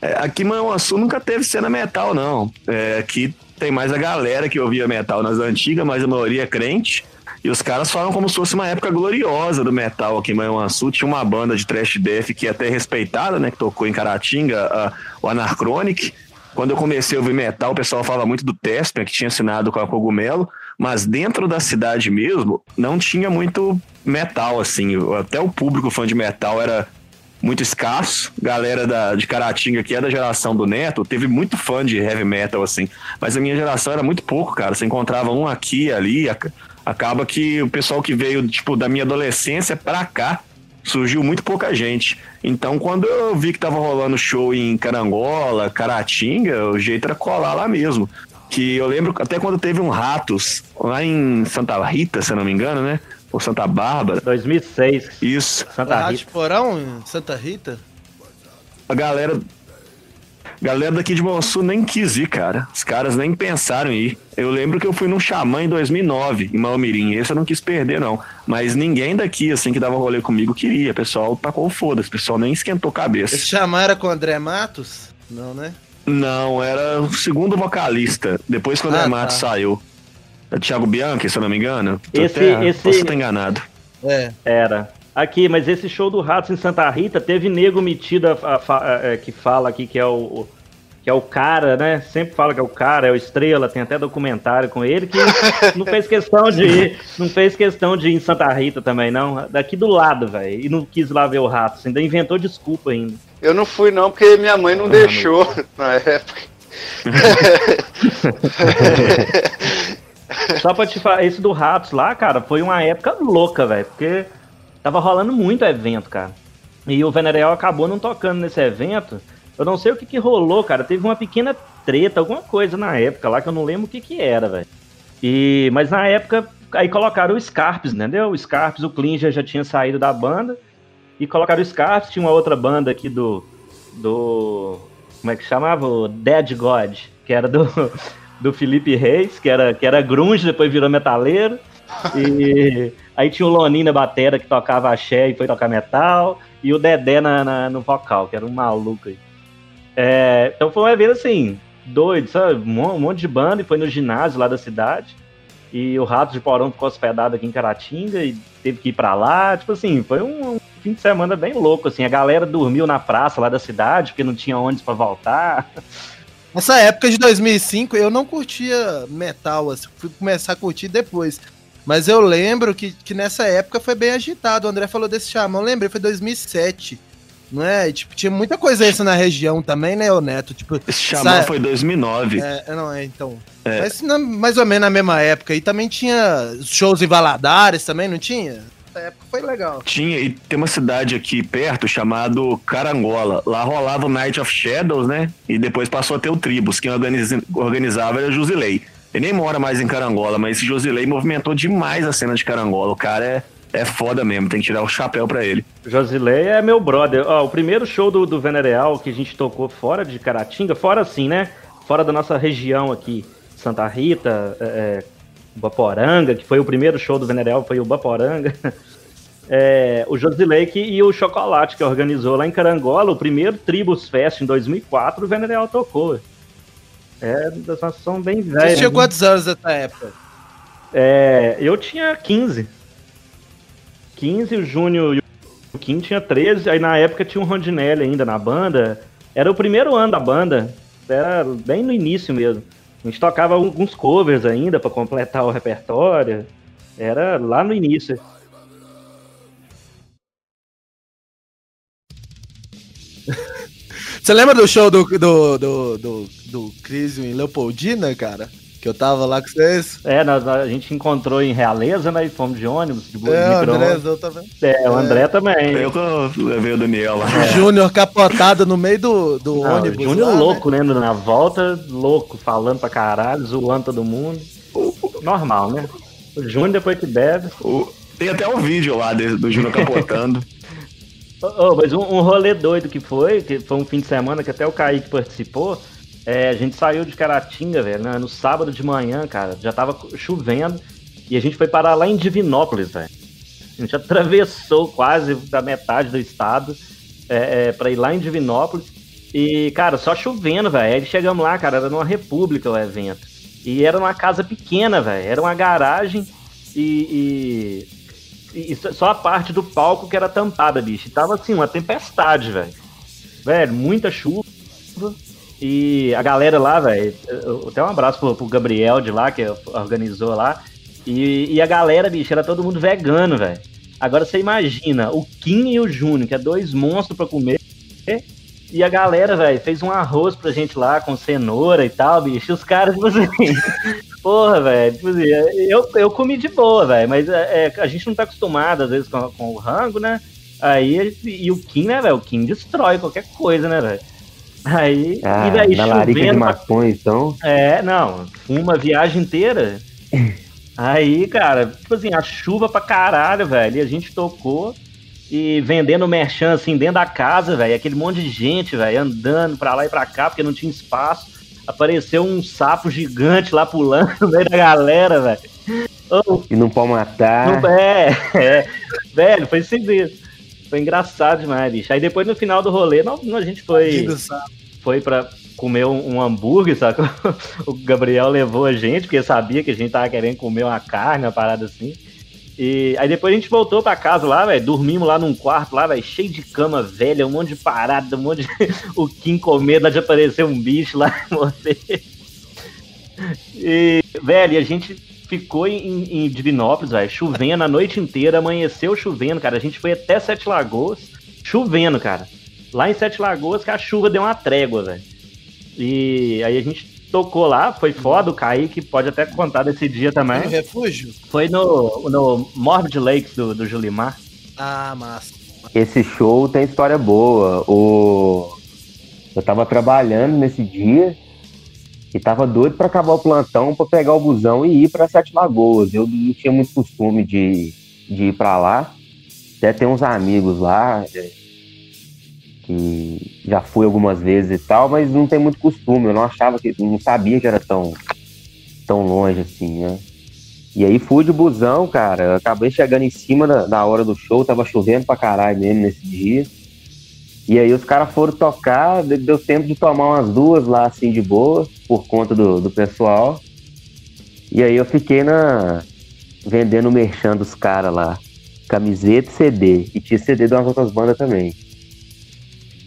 É, aqui em Manhuaçu nunca teve cena metal, não. É, aqui tem mais a galera que ouvia metal nas antigas, mas a maioria é crente. E os caras falam como se fosse uma época gloriosa do metal aqui em Manhuaçu. Tinha uma banda de trash death que é até respeitada, né? Que tocou em Caratinga, a, o Anachronic. Quando eu comecei a ouvir metal, o pessoal fala muito do Tesper, que tinha assinado com a Cogumelo, mas dentro da cidade mesmo, não tinha muito metal, assim. Até o público fã de metal era muito escasso. Galera da, de Caratinga, que é da geração do Neto, teve muito fã de heavy metal, assim. Mas a minha geração era muito pouco, cara. Você encontrava um aqui ali. Acaba que o pessoal que veio, tipo, da minha adolescência pra cá, surgiu muito pouca gente. Então, quando eu vi que tava rolando show em Carangola, Caratinga, o jeito era colar lá mesmo. Que eu lembro até quando teve um Ratos lá em Santa Rita, se eu não me engano, né? Ou Santa Bárbara. 2006. Isso. Santa Rita. Porão, Santa Rita? A galera Galera daqui de Monsul nem quis ir, cara. Os caras nem pensaram em ir. Eu lembro que eu fui num xamã em 2009, em Malmirim. Esse eu não quis perder, não. Mas ninguém daqui, assim, que dava rolê comigo queria. O pessoal tacou foda-se. O pessoal nem esquentou cabeça. Esse xamã era com o André Matos? Não, né? Não, era o segundo vocalista. Depois que o André ah, Matos tá. saiu. É Thiago Bianchi, se eu não me engano. Esse, até, esse... Posso estar enganado. É. Era. Aqui, mas esse show do Ratos em Santa Rita teve nego metido a, a, a, é, que fala aqui que é o, que é o cara, né? Sempre fala que é o cara, é o estrela, tem até documentário com ele que não fez questão de ir, não fez questão de ir em Santa Rita também, não. Daqui do lado, velho. E não quis lá ver o Ratos, ainda inventou desculpa ainda. Eu não fui não, porque minha mãe não ah, deixou na época. Só pra te falar, esse do Ratos lá, cara, foi uma época louca, velho, porque Tava rolando muito evento, cara. E o Venereal acabou não tocando nesse evento. Eu não sei o que, que rolou, cara. Teve uma pequena treta, alguma coisa na época lá que eu não lembro o que, que era, velho. E mas na época aí colocaram o Scarpes, entendeu? O Scarpes, o Klinger já tinha saído da banda e colocaram o Scarpes, tinha uma outra banda aqui do do como é que chamava? O Dead God, que era do do Felipe Reis, que era que era grunge, depois virou metaleiro. E Aí tinha o Lonin na batera que tocava axé e foi tocar metal. E o Dedé na, na no vocal, que era um maluco aí. É, então foi um evento assim, doido, sabe? Um monte de banda e foi no ginásio lá da cidade. E o Rato de Porão ficou hospedado aqui em Caratinga e teve que ir pra lá. Tipo assim, foi um, um fim de semana bem louco, assim. A galera dormiu na praça lá da cidade, porque não tinha ônibus para voltar. Nessa época de 2005, eu não curtia metal, assim, fui começar a curtir depois. Mas eu lembro que, que nessa época foi bem agitado. O André falou desse chamão, lembrei, foi 2007. Não é? E, tipo, tinha muita coisa isso na região também, né, o Neto? Tipo, Esse xamã foi 2009. É, não, é, então. É. Mas na- mais ou menos na mesma época. E também tinha shows em Valadares também, não tinha? Essa época foi legal. Tinha, e tem uma cidade aqui perto chamado Carangola. Lá rolava o Night of Shadows, né? E depois passou a ter o Tribus. Quem organiza- organizava era Josilei. Ele nem mora mais em Carangola, mas esse Josilei movimentou demais a cena de Carangola. O cara é, é foda mesmo, tem que tirar o chapéu pra ele. Josilei é meu brother. Ó, o primeiro show do, do Venereal que a gente tocou fora de Caratinga, fora assim, né? Fora da nossa região aqui, Santa Rita, é, é, Baporanga, que foi o primeiro show do Venereal, foi o Baporanga. É, o Josilei e o Chocolate, que organizou lá em Carangola, o primeiro Tribus Fest em 2004, o Venereal tocou. É, nós somos bem Você velhos. tinha né? quantos anos nessa época? É, eu tinha 15. 15, o Júnior e o Kim tinha 13. Aí na época tinha um Rondinelli ainda na banda. Era o primeiro ano da banda. Era bem no início mesmo. A gente tocava alguns covers ainda pra completar o repertório. Era lá no início. Você lembra do show do, do, do, do, do Crisio em Leopoldina, cara? Que eu tava lá com vocês? É, nós- a gente encontrou em Realeza, né? E fomos de ônibus, de bu- É, o micro-ônibus. André, eu também. É, o André também. Eu que levei o Daniel lá. Júnior capotado no meio do, do Não, ônibus. o Júnior lá, né? louco, né? Na volta, louco, falando pra caralho, zoando todo mundo. Normal, né? O Júnior depois que bebe. O- tem até um vídeo lá desse- do Júnior capotando. Ô, mas um, um rolê doido que foi, que foi um fim de semana que até o Kaique participou. é, a gente saiu de Caratinga, velho, né, no sábado de manhã, cara. Já tava chovendo. E a gente foi parar lá em Divinópolis, velho. A gente atravessou quase da metade do estado é, é, pra ir lá em Divinópolis. E, cara, só chovendo, velho. Aí chegamos lá, cara, era numa república o evento. E era uma casa pequena, velho. Era uma garagem e, e, e só- a parte do palco que era tampada, bicho. Tava assim, uma tempestade, velho. Velho, muita chuva. E a galera lá, velho. Até um abraço pro, pro Gabriel de lá, que organizou lá. E, e a galera, bicho, era todo mundo vegano, velho. Agora você imagina, o Kim e o Júnior, que é dois monstros pra comer. E a galera, velho, fez um arroz pra gente lá com cenoura e tal, bicho. E os caras, tipo assim. Porra, velho. Tipo assim, eu, eu comi de boa, velho. Mas é, é, a gente não tá acostumado, às vezes, com, com o rango, né? Aí, e o Kim, né, velho? O Kim destrói qualquer coisa, né, velho? Aí, Ah, e daí na larica de maconha, então. é, não, uma viagem inteira. Aí, cara, tipo assim, a chuva pra caralho, velho. E a gente tocou e vendendo merchan assim dentro da casa, velho. Aquele monte de gente, velho, andando pra lá e pra cá, porque não tinha espaço. Apareceu um sapo gigante lá pulando no meio da galera, velho. Ô, E não pode matar. não- é, é, velho, foi mesmo. Foi engraçado demais, bicho. Aí depois no final do rolê, não, não, a gente foi foi pra comer um, um hambúrguer, sabe? O Gabriel levou a gente, porque sabia que a gente tava querendo comer uma carne, uma parada assim. E aí depois a gente voltou pra casa lá, velho. Dormimos lá num quarto lá, velho, cheio de cama velha, um monte de parada, um monte de. o Kim com medo de aparecer um bicho lá morrer. E, velho, a gente ficou em, em Divinópolis, velho, chovendo a noite inteira, amanheceu chovendo, cara. A gente foi até Sete Lagoas, chovendo, cara. Lá em Sete Lagoas que a chuva deu uma trégua, velho. E aí a gente tocou lá, foi foda, o Kaique pode até contar desse dia No também. refúgio? Foi no, no Morbid Lakes do, do Julimar. Ah, massa. Esse show tem história boa. O... Eu tava trabalhando nesse dia e tava doido pra acabar o plantão pra pegar o busão e ir pra Sete Lagoas. Eu não tinha muito costume de, de ir pra lá. Até tem uns amigos lá é, que já fui algumas vezes e tal, mas não tem muito costume. Eu não achava que, não sabia que era tão, tão longe assim, né? E aí fui de busão, cara. Eu acabei chegando em cima da, da hora do show, tava chovendo pra caralho mesmo nesse dia. E aí os caras foram tocar, de- deu tempo de tomar umas duas lá, assim, de boa, por conta do, do pessoal. E aí eu fiquei na. vendendo o merchan dos caras lá. Camiseta CD. E tinha CD de umas outras bandas também.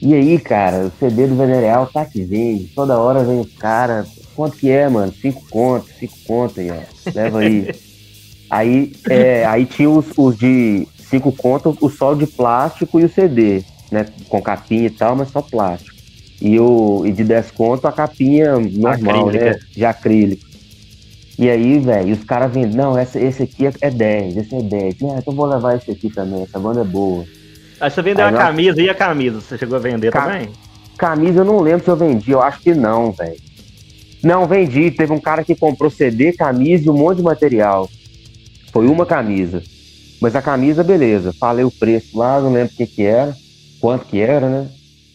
E aí, cara, o CD do Venereal tá que vem. Toda hora vem o cara. Quanto que é, mano? Cinco contos, cinco contos aí, ó. Leva aí. aí, é, aí tinha os, os de cinco contos, o sol de plástico e o CD. né, com capinha e tal, mas só plástico. E, o, e de desconto a capinha normal, Acrílica. né? De acrílico. E aí, velho, os caras vendem, não, esse, esse aqui é- é 10, esse é 10. Ah, então vou levar esse aqui também, essa banda é boa. Aí você vendeu Aí a nós- camisa e a camisa, você chegou a vender Ca- também? Camisa eu não lembro se eu vendi, eu acho que não, velho. Não, vendi. Teve um cara que comprou CD, camisa e um monte de material. Foi uma camisa. Mas a camisa, beleza. Falei o preço lá, não lembro o que que era, quanto que era, né?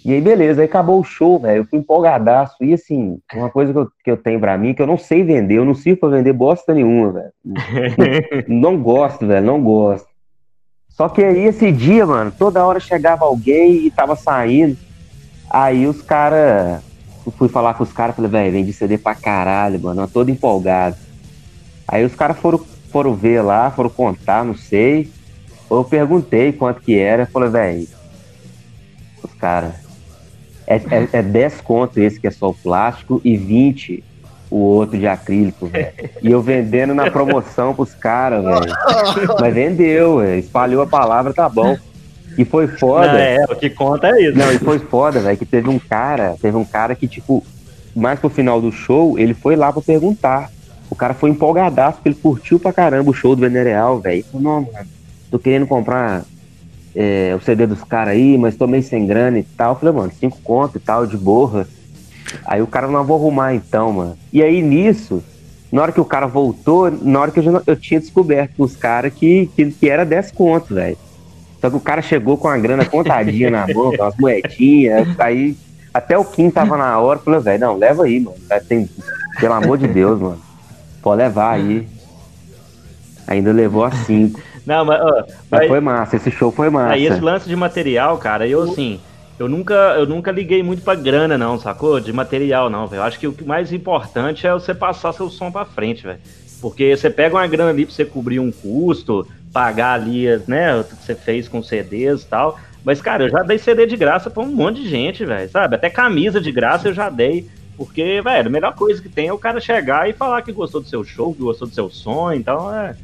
E aí, beleza. Aí acabou o show, velho. Eu fui empolgadaço. E assim, uma coisa que eu, que eu tenho pra mim, que eu não sei vender. Eu não sirvo pra vender bosta nenhuma, velho. Não gosto, velho. Não gosto. Só que aí, esse dia, mano, toda hora chegava alguém e tava saindo. Aí os caras. Fui falar com os caras, falei, velho, vendi CD pra caralho, mano, eu todo empolgado. Aí os caras foram, foram ver lá, foram contar, não sei. Eu perguntei quanto que era, falei, velho, os caras. É, é, é 10 conto esse que é só o plástico e 20 o outro de acrílico, velho. E eu vendendo na promoção pros caras, velho. Mas vendeu, velho. Espalhou a palavra, tá bom. E foi foda. Não, é, o que conta é isso. Não, e foi foda, velho, que teve um cara, teve um cara que, tipo, mais pro final do show, ele foi lá pra perguntar. O cara foi empolgadaço, porque ele curtiu pra caramba o show do Venereal, velho. Não, mano, tô querendo comprar é, o CD dos caras aí, mas tô meio sem grana e tal. Eu falei, mano, cinco conto e tal, de borra. Aí o cara, não vou arrumar então, mano. E aí nisso, na hora que o cara voltou, na hora que eu, já, eu tinha descoberto os caras que, que, que era 10 conto, velho. Só que o cara chegou com a grana contadinha na mão, com as moedinhas, aí até o Kim tava na hora, falou, velho, não, leva aí, mano. Tem, pelo amor de Deus, mano. Pode levar aí. Ainda levou a cinco. Não, mas, ó, Mas mas- foi massa, esse show foi massa. Aí esse lance de material, cara, eu assim, eu nunca, eu nunca liguei muito pra grana, não, sacou? De material, não, velho. Eu acho que o mais importante é você passar seu som pra frente, velho. Porque você pega uma grana ali pra você cobrir um custo, pagar ali, né, o que você fez com CDs e tal. Mas, cara, eu já dei CD de graça pra um monte de gente, velho, sabe? Até camisa de graça eu já dei. Porque, velho, a melhor coisa que tem é o cara chegar e falar que gostou do seu show, que gostou do seu som. Então, é.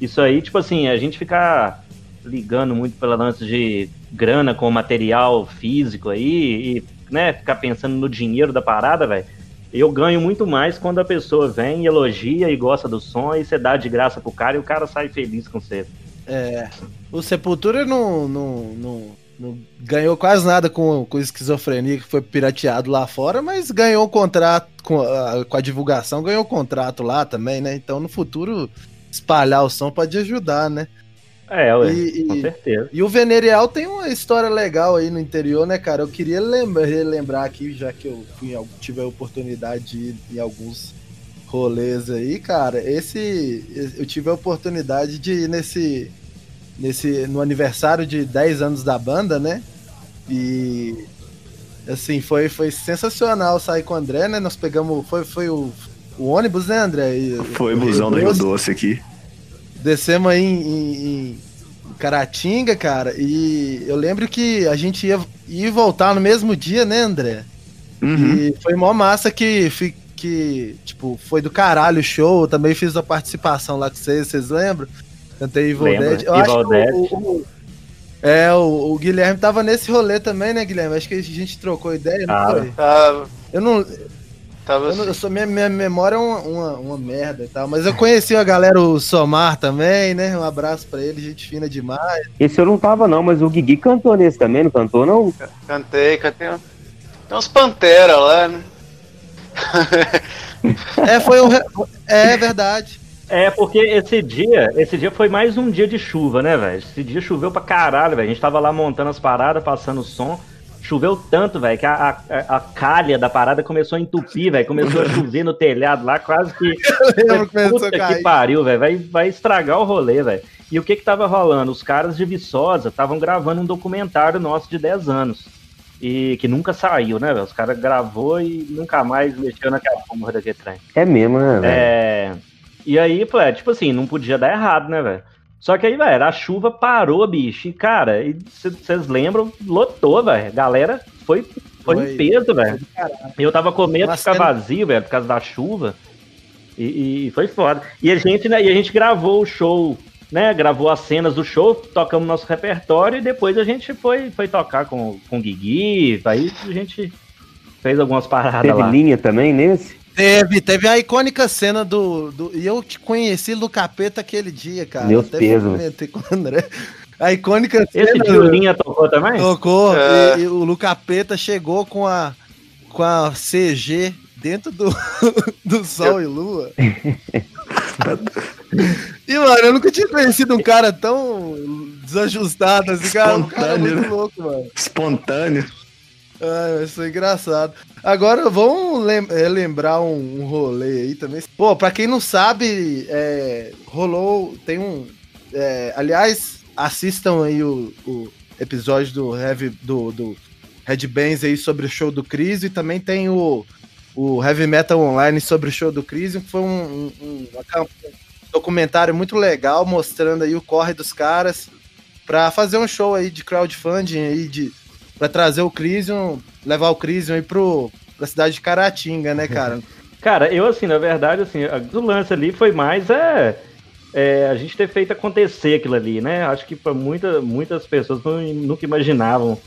Isso aí, tipo assim, a gente ficar ligando muito pela lance de grana com material físico aí e, né, ficar pensando no dinheiro da parada, velho. Eu ganho muito mais quando a pessoa vem, elogia e gosta do som e você dá de graça pro cara e o cara sai feliz com você. É. O Sepultura não, não, não, não ganhou quase nada com, com esquizofrenia que foi pirateado lá fora, mas ganhou o contrato com a, com a divulgação, ganhou o contrato lá também, né? Então no futuro espalhar o som pode ajudar, né? É, ué, E- com e- certeza. E o Venerial tem uma história legal aí no interior, né, cara? Eu queria lembra, relembrar aqui, já que eu fui, tive a oportunidade de ir em alguns rolês aí, cara. Esse eu tive a oportunidade de ir nesse nesse no aniversário de 10 anos da banda, né? E assim, foi foi sensacional sair com o André, né? Nós pegamos foi foi o, o ônibus, né, André? E- Foi o busão do Rio. Doce aqui. Descemos aí em, em- em Caratinga, cara, e eu lembro que a gente ia, ia voltar no mesmo dia, né, André? Uhum. E foi mó massa que, que, tipo, foi do caralho o show, eu também fiz a participação lá com vocês, vocês lembram? Cantei Evil Lembro, Dead. Eu Evil acho que Dead. o, o- o- é, o, o Guilherme tava nesse rolê também, né, Guilherme? Acho que a gente trocou ideia, não Tava. foi? Tava, Eu não, tava eu não- eu assim. sou, minha, minha memória é uma, uma, uma merda e tal. Mas eu conheci a galera, o Somar também, né? Um abraço pra ele, gente fina demais. Esse eu não tava, não, mas o Guigui cantou nesse também, não cantou, não? Cantei, cantei. Tem uns Pantera lá, né? É, foi um. re- É verdade. É, porque esse dia, esse dia foi mais um dia de chuva, né, velho? Esse dia choveu pra caralho, velho. A gente tava lá montando as paradas, passando o som. Choveu tanto, velho, que a, a, a calha da parada começou a entupir, velho. Começou a chover no telhado lá, quase que. Puta cair. que pariu, velho. Vai, vai estragar o rolê, velho. E o que que tava rolando? Os caras de Viçosa estavam gravando um documentário nosso de 10 anos. E que nunca saiu, né, velho? Os caras gravou e nunca mais mexeu naquela porra daquele trem. É mesmo, né, velho? É. E aí, pô, é, tipo assim, não podia dar errado, né, velho? Só que aí, velho, a chuva parou, bicho. E, cara, vocês lembram, lotou, velho. Galera foi, foi, Foi. em peso, velho. E eu tava com medo de ficar cena- vazio, velho, por causa da chuva. E, e foi foda. E a gente, né, e a gente gravou o show né, gravou as cenas do show, tocamos nosso repertório e depois a gente foi, foi tocar com, com o Guigui, aí a gente fez algumas paradas Teve lá. linha também nesse? Teve, teve a icônica cena do, do. E eu te conheci do capeta aquele dia, cara. Meus Até pesos. comentei com o André. A icônica Esse cena. tio Linha tocou também? Tocou. É. E, e o Lucapeta chegou com a, com a CG dentro do, do Sol e Lua. E, mano, eu nunca tinha conhecido um cara tão desajustado assim, cara. Um cara Espontâneo, muito louco, mano. Espontâneo. Ai, isso é engraçado. Agora vamos é, lembrar um, rolê aí também. Pô, pra quem não sabe, é, rolou. Tem um. é, aliás, assistam aí o, o episódio do Heavy do, do Red Bands aí sobre o show do Cris e também tem o, o Heavy Metal Online sobre o show do Cris, que foi um, um- um- um documentário muito legal mostrando aí o corre dos caras pra fazer um show aí de crowdfunding aí de Pra trazer o Crisium, levar o Crisium aí pro, pra cidade de Caratinga, né, cara? Cara, eu assim, na verdade, assim, o lance ali foi mais é, é, a gente ter feito acontecer aquilo ali, né? Acho que para muita, muitas pessoas não- nunca imaginavam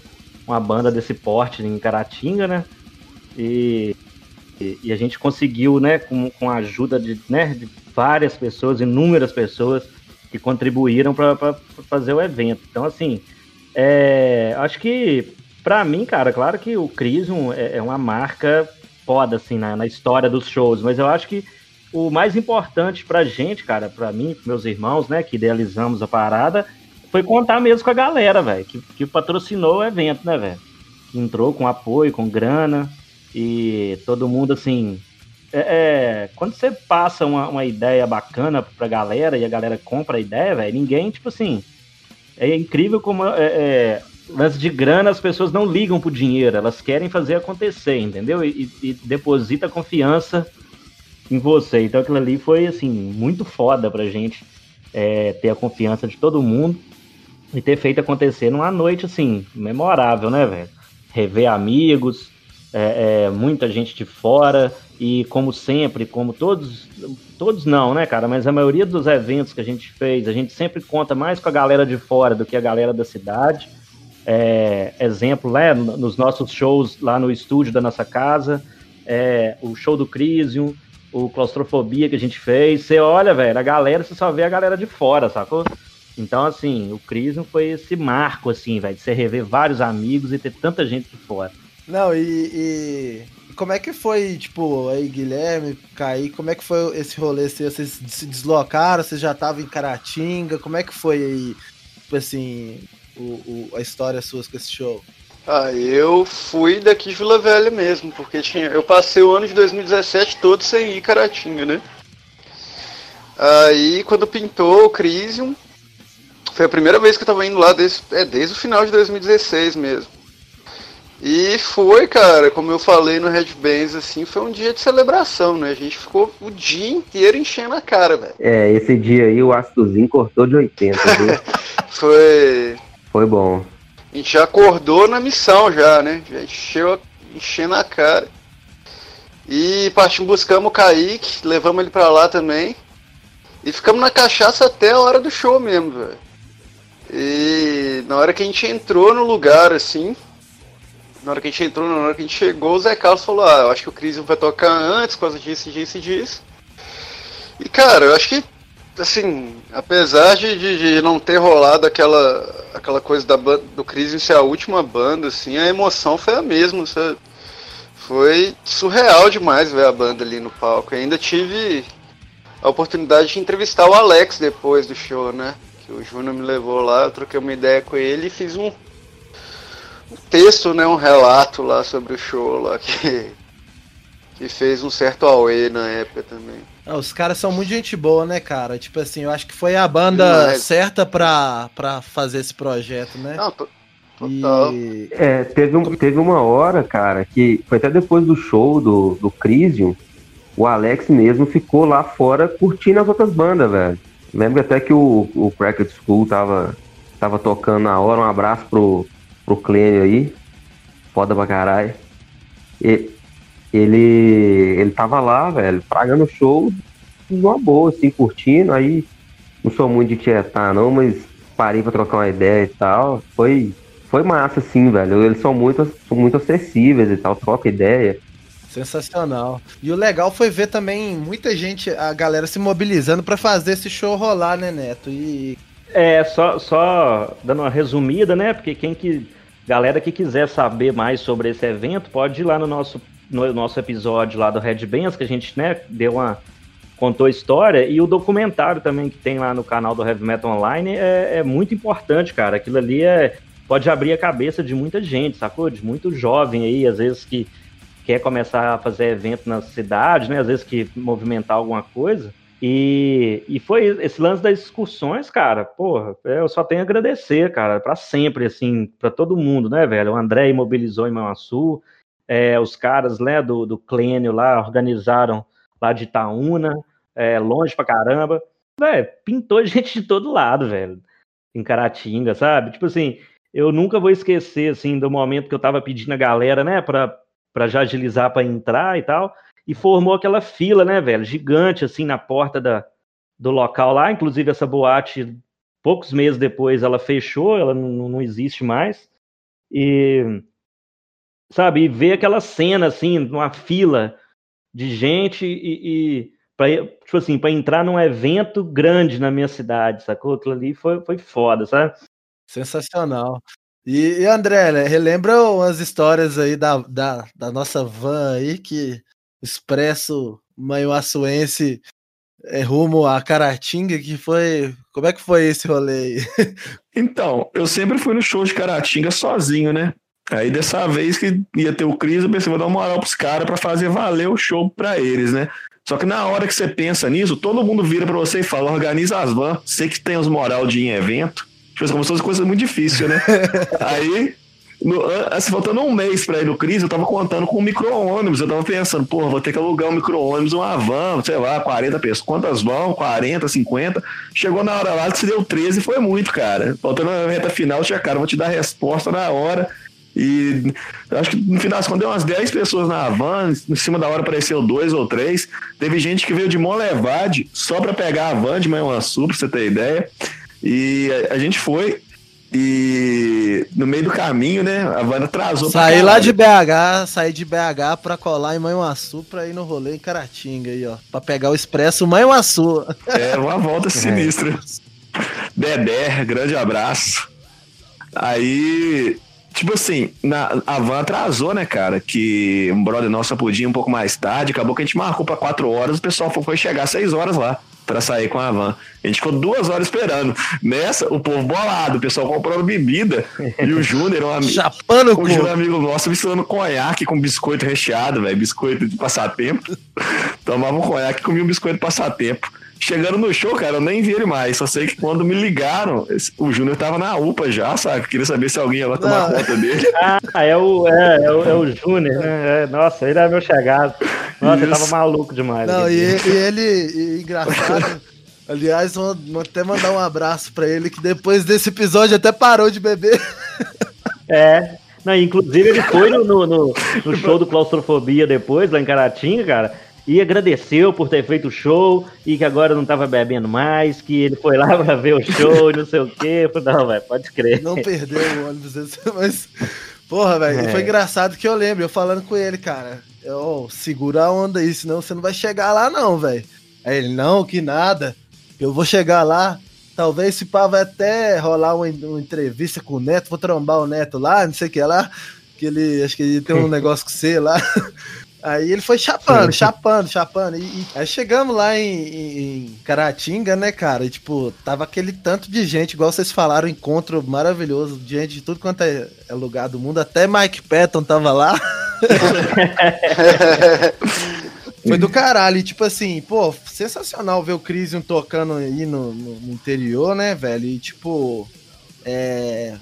uma banda desse porte em Caratinga, né? E, e, e a gente conseguiu, né, com, com a ajuda de, né, de várias pessoas, inúmeras pessoas que contribuíram para fazer o evento. Então, assim, é, acho que pra mim, cara, claro que o Crisium é, é uma marca foda, assim, na, na história dos shows, mas eu acho que o mais importante pra gente, cara, pra mim, meus irmãos, né, que idealizamos a parada, foi contar mesmo com a galera, velho, que, que patrocinou o evento, né, velho? Que entrou com apoio, com grana, e todo mundo, assim. É, é, quando você passa uma, uma ideia bacana pra galera e a galera compra a ideia, velho, ninguém, tipo assim. É incrível como é, é, lance de grana as pessoas não ligam pro dinheiro, elas querem fazer acontecer, entendeu? E, e deposita confiança em você. Então aquilo ali foi assim muito foda pra gente é, ter a confiança de todo mundo e ter feito acontecer numa noite assim memorável, né, velho? Rever amigos, é, é, muita gente de fora e como sempre, como todos, todos não, né, cara? Mas a maioria dos eventos que a gente fez, a gente sempre conta mais com a galera de fora do que a galera da cidade. É, exemplo, né, nos nossos shows lá no estúdio da nossa casa, é, o show do Crisium, o Claustrofobia que a gente fez. Você olha, velho, a galera, você só vê a galera de fora, sacou? Então, assim, o Crisium foi esse marco, assim, velho, de você rever vários amigos e ter tanta gente de fora. Não, e, e como é que foi, tipo, aí, Guilherme, Caí, como é que foi esse rolê? Vocês se deslocaram, vocês já estavam em Caratinga, como é que foi aí, tipo assim, o, o- a história sua com esse show? Ah, eu fui daqui de Vila Velha mesmo, porque tinha, eu passei o ano de 2017 todo sem ir Caratinga, né? Aí quando pintou o Crisium, foi a primeira vez que eu tava indo lá desde, é, desde o final de 2016 mesmo. E foi, cara, como eu falei no Red Bands, assim, foi um dia de celebração, né? A gente ficou o dia inteiro enchendo a cara, velho. É, esse dia aí o ácidozinho cortou de 80, viu? Foi. Foi bom. A gente já acordou na missão já, né? Já encheu, enchendo a cara. E partimos, buscamos o Kaique, levamos ele pra lá também. E ficamos na cachaça até a hora do show mesmo, velho. E na hora que a gente entrou no lugar, assim, na hora que a gente entrou, na hora que a gente chegou, o Zé Carlos falou, ah, eu acho que o Cris vai tocar antes, por causa disso, disso disso. E cara, eu acho que, assim, apesar de, de, não ter rolado aquela, aquela coisa da do Cris ser a última banda, assim, a emoção foi a mesma, sabe? Foi surreal demais ver a banda ali no palco. Eu ainda tive a oportunidade de entrevistar o Alex depois do show, né? Que o Júnior me levou lá, eu troquei uma ideia com ele e fiz um, um texto, né? Um relato lá sobre o show lá que, que fez um certo auê na época também. Ah, os caras são muito gente boa, né, cara? Tipo assim, eu acho que foi a banda Demais. certa pra, pra fazer esse projeto, né? Não, to- total. E... É, teve, um- teve uma hora, cara, que foi até depois do show do, do Crisium, o Alex mesmo ficou lá fora curtindo as outras bandas, velho. Lembro até que o, o Cracked School tava, tava tocando na hora. Um abraço pro, pro Clênio aí. Foda pra caralho. E- ele, ele tava lá, velho, pagando o show de uma boa, assim, curtindo. Aí não sou muito de tietar, não, mas parei pra trocar uma ideia e tal. Foi, foi massa, sim, velho. Eles são muito, são muito acessíveis e tal, troca ideia. Sensacional. E o legal foi ver também muita gente, a galera se mobilizando para fazer esse show rolar, né, Neto? E é, só, só dando uma resumida, né? Porque quem que. Galera que quiser saber mais sobre esse evento, pode ir lá no nosso, no nosso episódio lá do Red Bands, que a gente, né, deu uma. contou a história, e o documentário também que tem lá no canal do Heavy Metal Online é, é muito importante, cara. Aquilo ali é. Pode abrir a cabeça de muita gente, sacou? De muito jovem aí, às vezes que quer começar a fazer evento na cidade, né? Às vezes que movimentar alguma coisa. E, e foi esse lance das excursões, cara, porra, eu só tenho a agradecer, cara, para sempre, assim, para todo mundo, né, velho? O André imobilizou em Manhuaçu, é, os caras, né, do, do Clênio lá, organizaram lá de Itaúna, é, longe pra caramba. Velho, pintou gente de todo lado, velho, em Caratinga, sabe? Tipo assim, eu nunca vou esquecer, assim, do momento que eu tava pedindo a galera, né, pra, pra já agilizar pra entrar e tal e formou aquela fila, né, velho, gigante, assim, na porta da, do local lá. Inclusive, essa boate, poucos meses depois, ela fechou, ela não, não existe mais. E, sabe, e ver aquela cena, assim, numa fila de gente e, e pra, tipo assim, para entrar num evento grande na minha cidade, sacou? Aquilo ali foi, foi foda, sabe? Sensacional. E, e André, né, relembra umas histórias aí da, da, da nossa van aí que expresso manhuaçuense é, rumo a Caratinga, que foi. Como é que foi esse rolê aí? Então, eu sempre fui no show de Caratinga sozinho, né? Aí dessa vez que ia ter o Cris, eu pensei, vou dar uma moral pros caras pra fazer valer o show pra eles, né? Só que na hora que você pensa nisso, todo mundo vira pra você e fala, organiza as vans, sei que tem os moral de ir em evento. Tipo, como se fosse coisa muito difícil, né? Aí no, assim, faltando um mês pra ir no Cris, eu tava contando com um micro-ônibus. Eu tava pensando, porra, vou ter que alugar um micro-ônibus, uma van, sei lá, 40 pessoas. Quantas vão? 40, 50. Chegou na hora lá, se deu 13, foi muito, cara. Faltando na reta final, tinha, cara, vou te dar a resposta na hora. E acho que no final, quando deu umas 10 pessoas na van, em cima da hora apareceu dois ou três. Teve gente que veio de Monlevade só para pegar a van de Manhuaçu, pra você ter ideia. E a, a gente foi, e no meio do caminho, né, a van atrasou. Saí lá de BH, saí de BH pra colar em Manhuaçu pra ir no rolê em Caratinga aí, ó. Pra pegar o expresso Manhuaçu. É, uma volta sinistra. É. Dedé, grande abraço. Aí, tipo assim, na, a van atrasou, né, cara? Que um brother nosso podia um pouco mais tarde, acabou que a gente marcou pra quatro horas, o pessoal foi chegar às seis horas lá para sair com a van. A gente ficou duas horas esperando. Nessa, o povo bolado, o pessoal comprando bebida. E o Júnior, um amigo. Chapando o Júnior, amigo nosso, misturando conhaque com biscoito recheado, velho. Biscoito de passatempo. Tomava um conhaque e comia um biscoito de passatempo. Chegando no show, cara, eu nem vi ele mais. Só sei que quando me ligaram, o Júnior tava na UPA já, sabe? Queria saber se alguém ia lá tomar Não. conta dele. Ah, é o, é, é o, é o Júnior, né? É, nossa, ele era meu chegado. Nossa, Isso. ele tava maluco demais. Não, e, e, ele, e, engraçado. Aliás, vou, vou até mandar um abraço pra ele, que depois desse episódio até parou de beber. É, não, inclusive ele foi no, no, no, no show do Claustrofobia depois, lá em Caratinga, cara e agradeceu por ter feito o show e que agora não estava bebendo mais, que ele foi lá para ver o show e não sei o quê. Não, velho, pode crer. Não perdeu o ônibus, mas. Porra, velho, é. foi engraçado que eu lembro, eu falando com ele, cara. Eu, segura a onda aí, senão você não vai chegar lá, não, velho. Aí ele, não, que nada. Eu vou chegar lá. Talvez se pá vai até rolar uma, uma entrevista com o Neto, vou trombar o Neto lá, não sei o que lá. Que ele, acho que ele tem um negócio com você lá. Aí ele foi chapando, chapando, chapando. E, e, aí chegamos lá em, em, Caratinga, né, cara? E, tipo, tava aquele tanto de gente, igual vocês falaram, encontro maravilhoso, gente de tudo quanto é, é lugar do mundo. Até Mike Patton tava lá. Foi do caralho. E, tipo assim, pô, sensacional ver o Crisium tocando aí no, no, no interior, né, velho? E, tipo, é,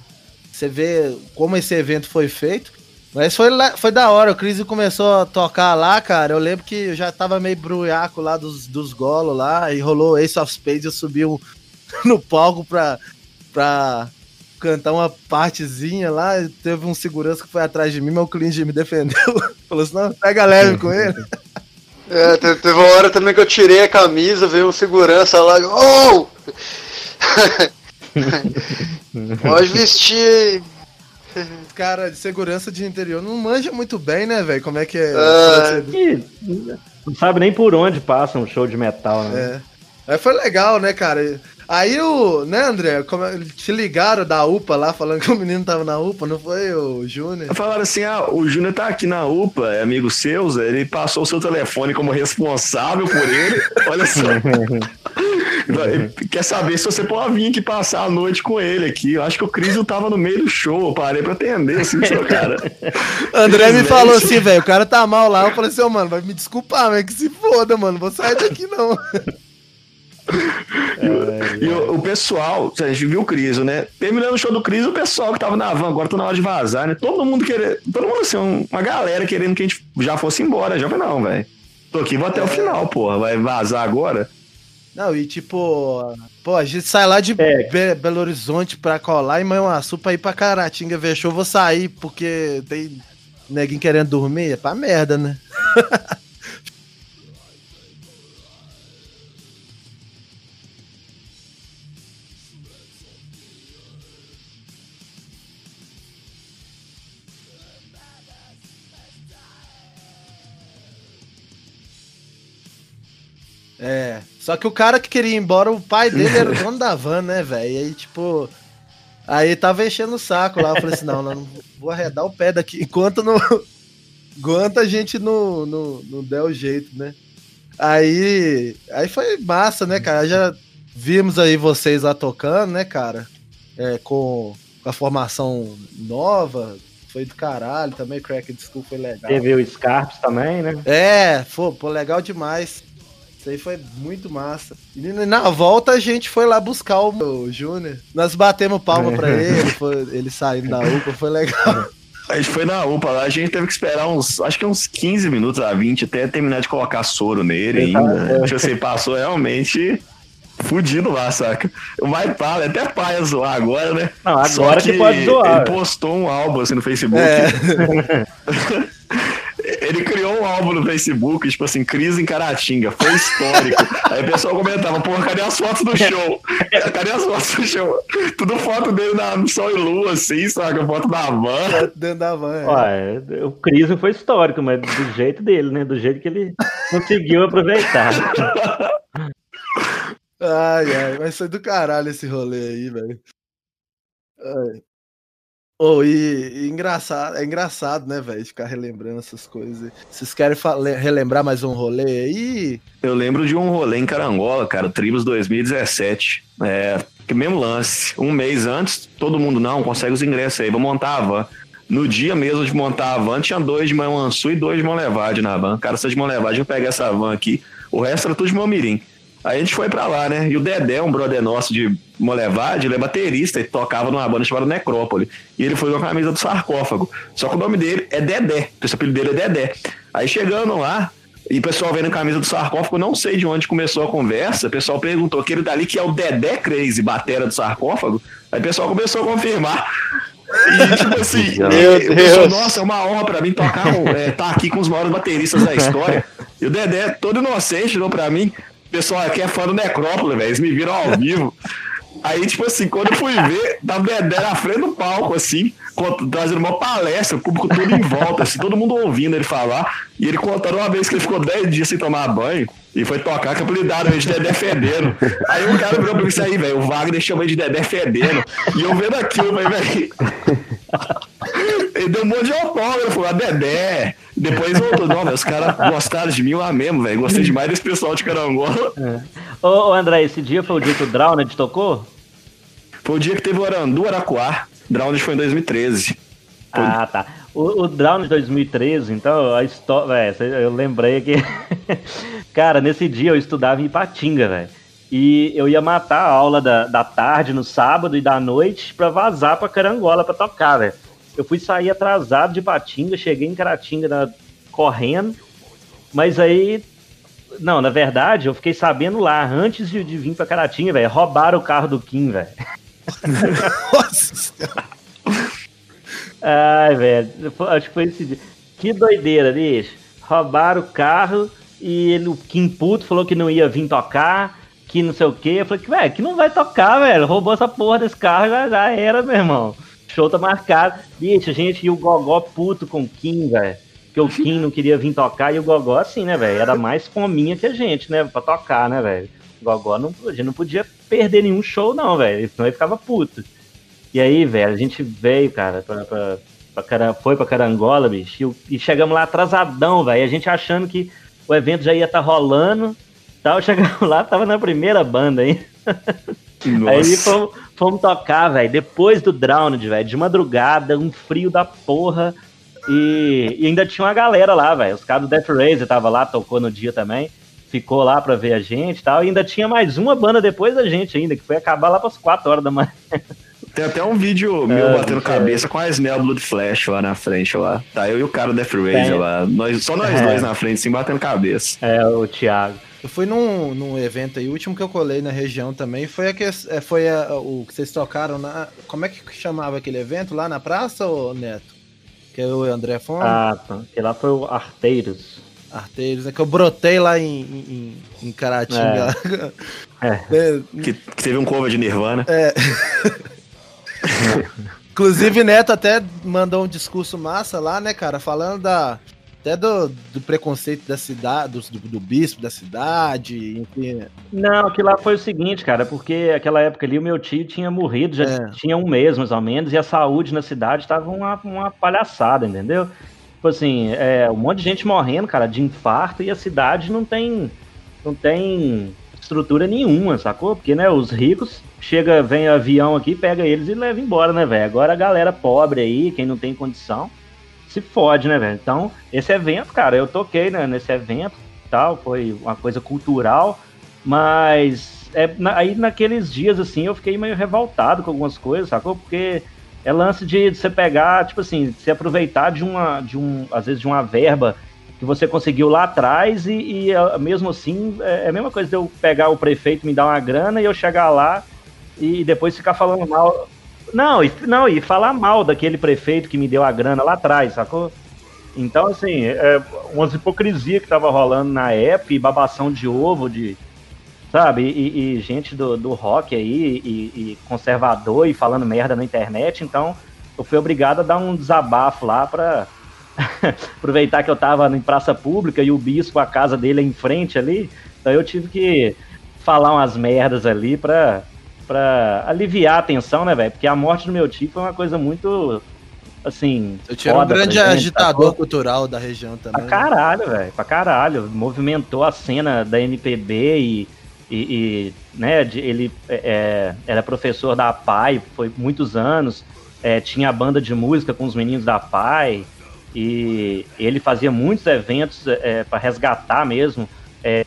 você vê como esse evento foi feito. Mas foi, lá, foi da hora, o Cris começou a tocar lá, cara. Eu lembro que eu já tava meio bruiaco lá dos, dos golos lá, e rolou Ace of Spades, eu subi no palco pra, pra cantar uma partezinha lá, teve um segurança que foi atrás de mim, mas o Clinge me defendeu. Falou assim, não, pega leve com ele. É, teve uma hora também que eu tirei a camisa, veio um segurança lá, oh! Pode vestir. Cara, de segurança de interior não manja muito bem, né, velho? Como é que é? Ah. Ih, não sabe nem por onde passa um show de metal, né? É. Aí foi legal, né, cara? Aí o, né, André, como é- te ligaram da UPA lá, falando que o menino tava na UPA, não foi o Júnior? Falaram assim: ah, o Júnior tá aqui na UPA, é amigo seu, Zé, ele passou o seu telefone como responsável por ele. Olha só. Ele Quer saber se você pode vir aqui passar a noite com ele aqui. Eu acho que o Cris tava no meio do show, eu parei pra atender, assim, seu cara. André me falou assim, velho, o cara tá mal lá. Eu falei assim, ô, mano, vai me desculpar, mas que se foda, mano, vou sair daqui não. E o, o pessoal, a gente viu o Criso, né? Terminando o show do Criso, o pessoal que tava na van, agora tá na hora de vazar, né? Todo mundo querendo, todo mundo assim, um- uma galera querendo que a gente já fosse embora. Já falei, não, velho. Tô aqui, vou até o final, porra. Vai vazar agora? Não, e tipo, pô, a gente sai lá de É. Be- Belo Horizonte pra colar e Manhuaçu pra ir pra Caratinga ver show, vou sair porque tem neguinho querendo dormir, é pra merda, né? É. Só que o cara que queria ir embora, o pai dele era o dono da van, né, velho? E aí, tipo. Aí tava enchendo o saco lá. Eu falei assim: não, não, vou arredar o pé daqui enquanto não. Enquanto a gente não, não, não der o jeito, né? Aí. Aí foi massa, né, cara? Já vimos aí vocês lá tocando, né, cara? É, com, com a formação nova. Foi do caralho também. Cracked School foi legal. Teve o Scarps também, né? É, pô, pô, legal demais. Isso aí foi muito massa. E na volta a gente foi lá buscar o, o Júnior. Nós batemos palma pra ele, foi- ele saindo da UPA, foi legal. A gente foi na UPA lá, a gente teve que esperar uns, acho que uns 15 minutos a 20 até terminar de colocar soro nele ainda. Tipo assim, passou realmente fudido lá, saca? O Mike Pala, até pai zoar agora, né? Não, agora Só que pode zoar. Ele postou um álbum assim no Facebook. É, Ele criou um álbum no Facebook, tipo assim, Crise em Caratinga, foi histórico. Aí o pessoal comentava, porra, cadê as fotos do show? Cadê as fotos do show? Tudo foto dele na, no sol e lua, assim, saca? Foto da van. dentro da van. é. Ué, o Cris foi histórico, mas do jeito dele, né? Do jeito que ele conseguiu aproveitar. Ai, ai, vai ser do caralho esse rolê aí, velho. Oh, e, e engraçado, é engraçado, né, velho, ficar relembrando essas coisas. Vocês querem relembrar mais um rolê aí? Eu lembro de um rolê em Carangola, cara, Tribos 2017. É, que mesmo lance. Um mês antes, todo mundo não, consegue os ingressos aí, vou montar a van. No dia mesmo de montar a van, tinha dois de Manhuaçu e dois de Monlevade na van. Cara, se de Monlevade, eu pegar essa van aqui. O resto era tudo de Momirim. Aí a gente foi pra lá, né? E o Dedé, um brother nosso de Molevade, ele é baterista e tocava numa banda chamada Necrópole. E ele foi com a camisa do sarcófago. Só que o nome dele é Dedé. O apelido dele é Dedé. Aí chegando lá, e o pessoal vendo a camisa do sarcófago, eu não sei de onde começou a conversa. O pessoal perguntou aquele dali que é o Dedé Crazy, batera do sarcófago. Aí o pessoal começou a confirmar. E tipo assim, e- o pessoal, nossa, é uma honra pra mim tocar, é, tá aqui com os maiores bateristas da história. E o Dedé, todo inocente, falou pra mim, pessoal aqui é fã do Necrópole, velho, eles me viram ao vivo. Aí, tipo assim, quando eu fui ver, tava o Dedé na frente do palco, assim, trazendo uma palestra, o público todo em volta, assim, todo mundo ouvindo ele falar. E ele contando uma vez que ele ficou 10 dias sem tomar banho e foi tocar, que apelidaram ele de Dedé Fedendo. Aí o cara virou pra mim isso aí, velho, o Wagner chama ele de Dedé Fedendo. E eu vendo aquilo, falei, velho. Ele deu um monte de autógrafo, a Dedé. Depois voltou, não, velho, os caras gostaram de mim lá mesmo, velho. Gostei demais desse pessoal de Carangola. Ô, ô, André, esse dia foi o dia que o Drowned tocou? Foi o dia que teve o Arandu Araquá. Drowned foi em 2013. Ah, tá. O, o Drowned 2013, então, a história. Eu lembrei que. Cara, nesse dia eu estudava em Ipatinga, velho. E eu ia matar a aula da, da tarde no sábado e da noite pra vazar pra Carangola pra tocar, velho. Eu fui sair atrasado de Ipatinga, cheguei em Caratinga na- correndo, mas aí. Não, na verdade, eu fiquei sabendo lá, antes de, de vir pra Caratinga, velho, roubaram o carro do Kim, velho. Nossa. Ai, velho, acho que foi esse dia. Que doideira, bicho. Roubaram o carro e ele, o Kim Puto falou que não ia vir tocar, que não sei o que. Eu falei, velho, que não vai tocar, velho. Roubou essa porra desse carro, já, já era, meu irmão. Show tá marcado. Bicho, gente e o Gogó puto com o Kim, velho. Porque o Kim não queria vir tocar e o Gogó, assim, né, velho? Era mais fominha que a gente, né? Pra tocar, né, velho? O Gogó não, a gente não podia perder nenhum show, não, velho. Senão ele ficava puto. E aí, velho, a gente veio, cara, pra, pra, pra foi pra Carangola, bicho, e, e chegamos lá atrasadão, velho. A gente achando que o evento já ia estar tá rolando tal. Chegamos lá, tava na primeira banda, hein? Nossa. Aí fomos, fomos tocar, velho, depois do Drowned, velho, de madrugada, um frio da porra. E, e ainda tinha uma galera lá, velho. Os caras do Death Razer tava lá, tocou no dia também. Ficou lá pra ver a gente e tal. E ainda tinha mais uma banda depois da gente ainda, que foi acabar lá pras 4 horas da manhã. Tem até um vídeo meu é, batendo é. cabeça com a Snell Blood Flash lá na frente lá. Tá eu e o cara do Death Razer lá. Nós, só nós é. dois na frente, sim, batendo cabeça. É, o Thiago. Eu fui num, num evento aí, o último que eu colei na região também foi, a que, é, foi a, o que vocês tocaram na. Como é que chamava aquele evento? Lá na praça, ou Neto? Que eu o André Fonte? Ah, tá. Que lá foi o Arteiros. Arteiros, é que eu brotei lá em, em, em Caratinga. É. é. Que, que, teve um cover de Nirvana. É. Inclusive, Neto até mandou um discurso massa lá, né, cara? Falando da, até do, do preconceito da cidade, do, do, bispo da cidade, enfim. Não, que lá foi o seguinte, cara, porque aquela época ali o meu tio tinha morrido, já é. tinha um mês mais ou menos, e a saúde na cidade estava uma, uma palhaçada, entendeu? Tipo assim, é, um monte de gente morrendo, cara, de infarto, e a cidade não tem, não tem estrutura nenhuma, sacou? Porque, né, os ricos chega, vem avião aqui, pega eles e leva embora, né, velho? Agora a galera pobre aí, quem não tem condição, se fode, né, velho? Então, esse evento, cara, eu toquei né, nesse evento tal, foi uma coisa cultural, mas é, na, aí naqueles dias, assim, eu fiquei meio revoltado com algumas coisas, sacou? Porque é lance de, de você pegar, tipo assim, se aproveitar de uma, de um, às vezes, de uma verba que você conseguiu lá atrás e, e mesmo assim, é, é a mesma coisa de eu pegar o prefeito me dar uma grana e eu chegar lá e depois ficar falando mal não, e, não, e falar mal daquele prefeito que me deu a grana lá atrás, sacou? Então, assim, é, umas hipocrisia que tava rolando na época, e babação de ovo, de. Sabe? E, e gente do, do rock aí, e, e, conservador, e falando merda na internet, então eu fui obrigado a dar um desabafo lá pra. aproveitar que eu tava em praça pública e o bispo, a casa dele é em frente ali, então eu tive que falar umas merdas ali pra para aliviar a tensão, né, velho? Porque a morte do meu tio foi uma coisa muito assim. Eu tinha um grande gente, agitador tá? cultural da região também. Pra caralho, velho. Pra caralho. Movimentou a cena da NPB e. E, e né, ele é, é, era professor da PAI, foi muitos anos, é, tinha a banda de música com os meninos da PAI, e ele fazia muitos eventos é, para resgatar mesmo é,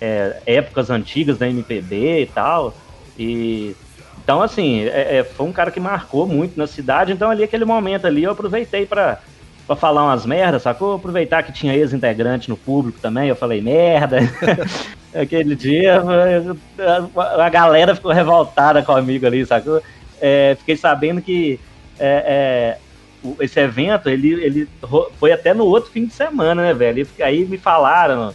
é, épocas antigas da MPB e tal. E então, assim, é, é, foi um cara que marcou muito na cidade. Então, ali, aquele momento ali, eu aproveitei para pra falar umas merdas, sacou? Aproveitar que tinha ex-integrante no público também, eu falei merda. aquele dia, a, a, galera ficou revoltada comigo ali, sacou? É, fiquei sabendo que é, é esse evento, ele, ele foi até no outro fim de semana, né, velho? Aí me falaram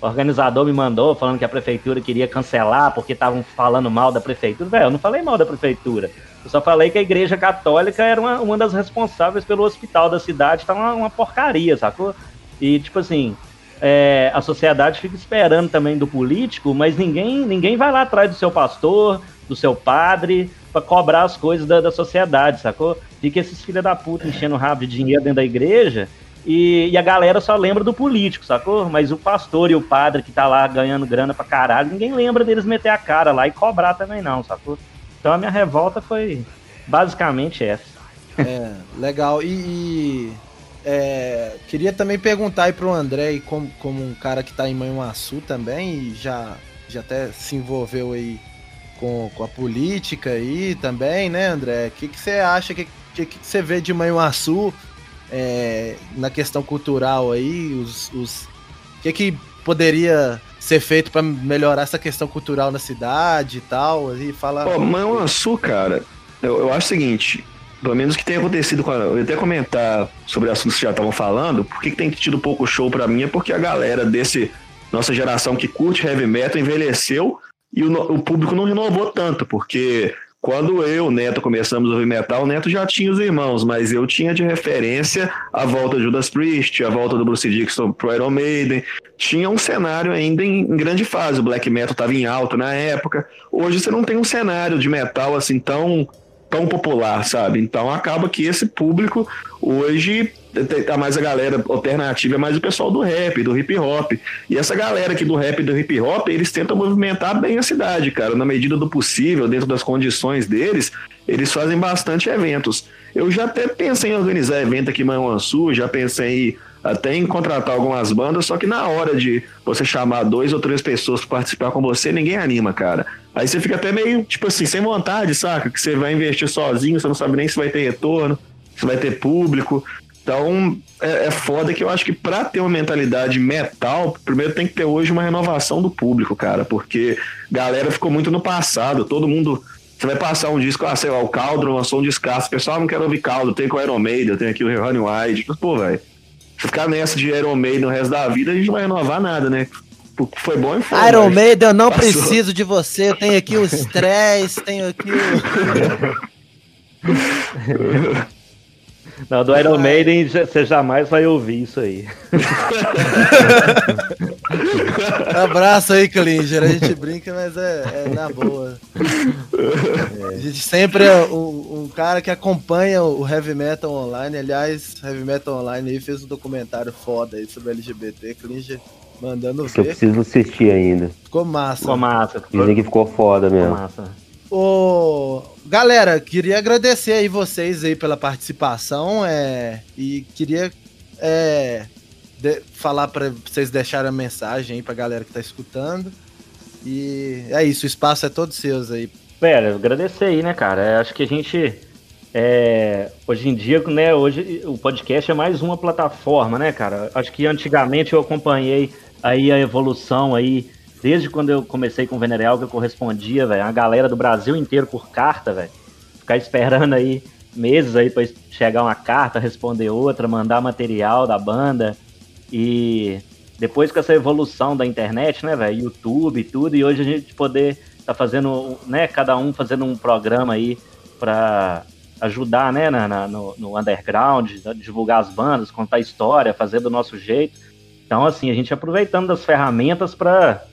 o organizador me mandou falando que a prefeitura queria cancelar porque estavam falando mal da prefeitura. Velho, eu não falei mal da prefeitura. Eu só falei que a igreja católica era uma, uma das responsáveis pelo hospital da cidade. Tá uma, uma porcaria, sacou? E, tipo assim, é, a sociedade fica esperando também do político, mas ninguém, ninguém vai lá atrás do seu pastor, do seu padre, para cobrar as coisas da, da sociedade, sacou? Fica esses filha da puta enchendo o rabo de dinheiro dentro da igreja e, e, a galera só lembra do político, sacou? Mas o pastor e o padre que tá lá ganhando grana pra caralho, ninguém lembra deles meter a cara lá e cobrar também não, sacou? Então a minha revolta foi basicamente essa. É, legal. E, e é, queria também perguntar aí pro André, como, como um cara que tá em Manhuaçu também, e já, já até se envolveu aí com, com a política aí também, né, André? O que, você acha, que, que, que você vê de Manhuaçu? É, na questão cultural aí, os, os o que, que poderia ser feito para melhorar essa questão cultural na cidade e tal, e fala. Pô, Manhuaçu, cara, eu, eu acho o seguinte, pelo menos o que tem acontecido com a, eu até comentar sobre assuntos que já estavam falando, por que, que tem tido pouco show para mim é porque a galera desse nossa geração que curte heavy metal envelheceu e o, o público não renovou tanto, porque quando eu, Neto, começamos a ouvir metal, o Neto já tinha os irmãos, mas eu tinha de referência a volta do Judas Priest, a volta do Bruce Dixon pro Iron Maiden. Tinha um cenário ainda em, em grande fase, o black metal estava em alta na época. Hoje você não tem um cenário de metal assim tão tão popular, sabe? Então acaba que esse público hoje tá mais a galera alternativa, é mais o pessoal do rap, do hip hop. E essa galera aqui do rap e do hip hop, eles tentam movimentar bem a cidade, cara, na medida do possível, dentro das condições deles, eles fazem bastante eventos. Eu já até pensei em organizar evento aqui em Manhuaçu, já pensei em até em contratar algumas bandas, só que na hora de você chamar dois ou três pessoas para participar com você, ninguém anima, cara. Aí você fica até meio, tipo assim, sem vontade, saca? Que você vai investir sozinho, você não sabe nem se vai ter retorno, se vai ter público. Então, é, é foda que eu acho que para ter uma mentalidade metal, primeiro tem que ter hoje uma renovação do público, cara, porque galera ficou muito no passado, todo mundo. Você vai passar um disco, ah, sei lá, o Caldro lançou um descasso, o pessoal não quer ouvir Caldro, tem com o Iron Maiden, tem aqui o Ronnie Wide. Pô, velho, se ficar nessa de Iron Maiden no resto da vida, a gente não vai renovar nada, né? Foi bom e foi. Iron Maiden, eu não passou. preciso de você. Eu tenho aqui o stress, tenho aqui o. Não, do Iron Maiden você jamais vai ouvir isso aí. Abraço aí, Klinger. A gente brinca, mas é, é na boa. É. A gente sempre é um, um, cara que acompanha o Heavy Metal Online. Aliás, Heavy Metal Online aí fez um documentário foda aí sobre LGBT. Klinger mandando ver. Eu preciso assistir ainda. Ficou massa. Ficou massa. Dizem que ficou foda mesmo. Ficou massa. Ô, galera, queria agradecer aí vocês aí pela participação é, e queria é, de, falar para vocês deixarem a mensagem aí pra galera que tá escutando. E é isso, o espaço é todo seus aí. Pera, agradecer aí, né, cara? É, acho que a gente. É, hoje em dia, né, hoje o podcast é mais uma plataforma, né, cara? Acho que antigamente eu acompanhei aí a evolução aí desde quando eu comecei com o Venereal, que eu correspondia, velho, a galera do Brasil inteiro por carta, velho. Ficar esperando aí meses aí para chegar uma carta, responder outra, mandar material da banda. E depois com essa evolução da internet, né, velho, YouTube e tudo, e hoje a gente poder tá fazendo, né, cada um fazendo um programa aí para ajudar, né, na, na no, no, underground, divulgar as bandas, contar história, fazer do nosso jeito. Então, assim, a gente aproveitando das ferramentas para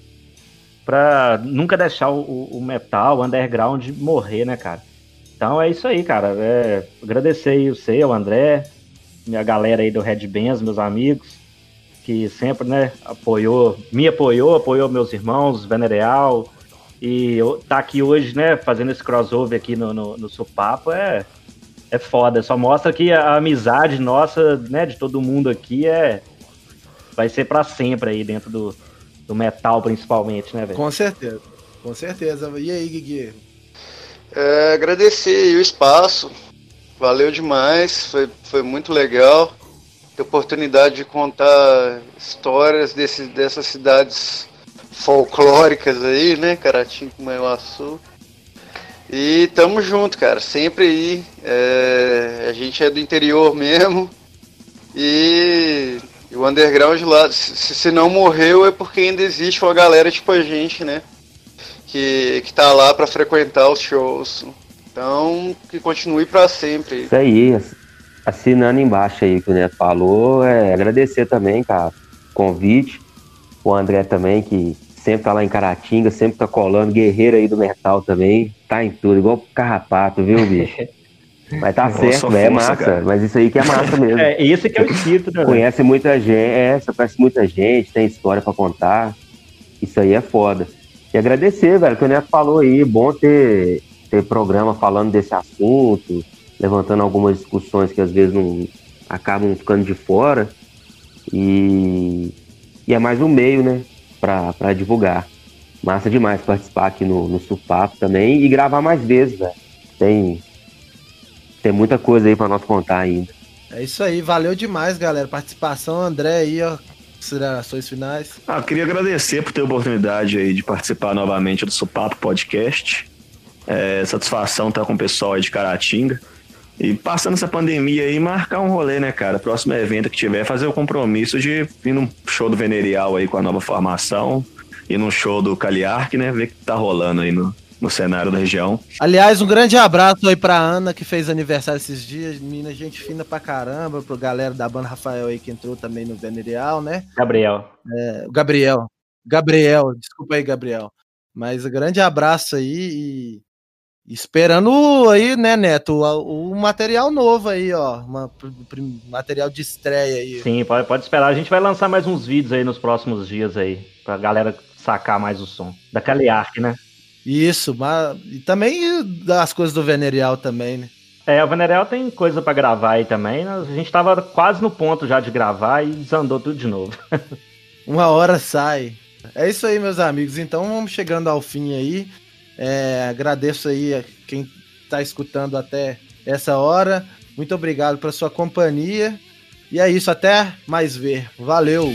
pra nunca deixar o, o metal, o underground morrer, né, cara? Então é isso aí, cara. É, agradecer aí o seu, o André, minha galera aí do Red Bands, meus amigos, que sempre, né, apoiou, me apoiou, apoiou meus irmãos, Venereal, e tá aqui hoje, né, fazendo esse crossover aqui no, no, no Supapo é, é foda. Só mostra que a amizade nossa, né, de todo mundo aqui é vai ser para sempre aí dentro do, do metal principalmente, né, velho? Com certeza, com certeza. E aí, Gui? É, agradecer o espaço, valeu demais, foi, foi muito legal ter oportunidade de contar histórias desse, dessas cidades folclóricas aí, né, Caratinho com Manhuaçu. E tamo junto, cara, sempre aí. É, a gente é do interior mesmo. E e o underground lá, se, se não morreu, é porque ainda existe uma galera tipo a gente, né? Que, que tá lá para frequentar os shows. Então, que continue para sempre. Isso aí, assinando embaixo aí que o Neto falou, é agradecer também, cara, o convite. O André também, que sempre tá lá em Caratinga, sempre tá colando, guerreiro aí do metal também, tá em tudo, igual carrapato, viu, bicho? Mas tá Nossa, certo, força, é massa. Cara. Mas isso aí que é massa mesmo. É, esse que é o espírito, né? Conhece muita gente, é, você conhece muita gente, tem história para contar. Isso aí é foda. E agradecer, velho, que o Neto falou aí, bom ter, ter programa falando desse assunto, levantando algumas discussões que às vezes não acabam ficando de fora. E, e é mais um meio, né, para divulgar. Massa demais participar aqui no, no Supapo também e gravar mais vezes, velho. Tem tem muita coisa aí para nós contar ainda. É isso aí, valeu demais, galera. Participação, André aí, ó. Considerações finais. Ah, queria agradecer por ter a oportunidade aí de participar novamente do Supapo Podcast. É, satisfação estar com o pessoal aí de Caratinga. E passando essa pandemia aí, marcar um rolê, né, cara? Próximo evento que tiver, fazer o compromisso de vir num show do Venerial aí com a nova formação ir num show do Caliark, né? Ver o que tá rolando aí no, no cenário da região. Aliás, um grande abraço aí pra Ana, que fez aniversário esses dias. Menina, gente fina pra caramba. Pro galera da banda Rafael aí que entrou também no Venerial, né? Gabriel. É, o Gabriel. Gabriel, desculpa aí, Gabriel. Mas um grande abraço aí e esperando aí, né, Neto, o, o material novo aí, ó. Uma, material de estreia aí. Sim, pode, pode esperar. A gente vai lançar mais uns vídeos aí nos próximos dias aí, pra galera sacar mais o som. Da Caliark, né? Isso, mas e também das coisas do Venerial também, né? É, o Venerel tem coisa pra gravar aí também. né? A gente tava quase no ponto já de gravar e desandou tudo de novo. Uma hora sai. É isso aí, meus amigos. Então vamos chegando ao fim aí. É, agradeço aí a quem está escutando até essa hora. Muito obrigado pela sua companhia. E é isso, até mais ver. Valeu!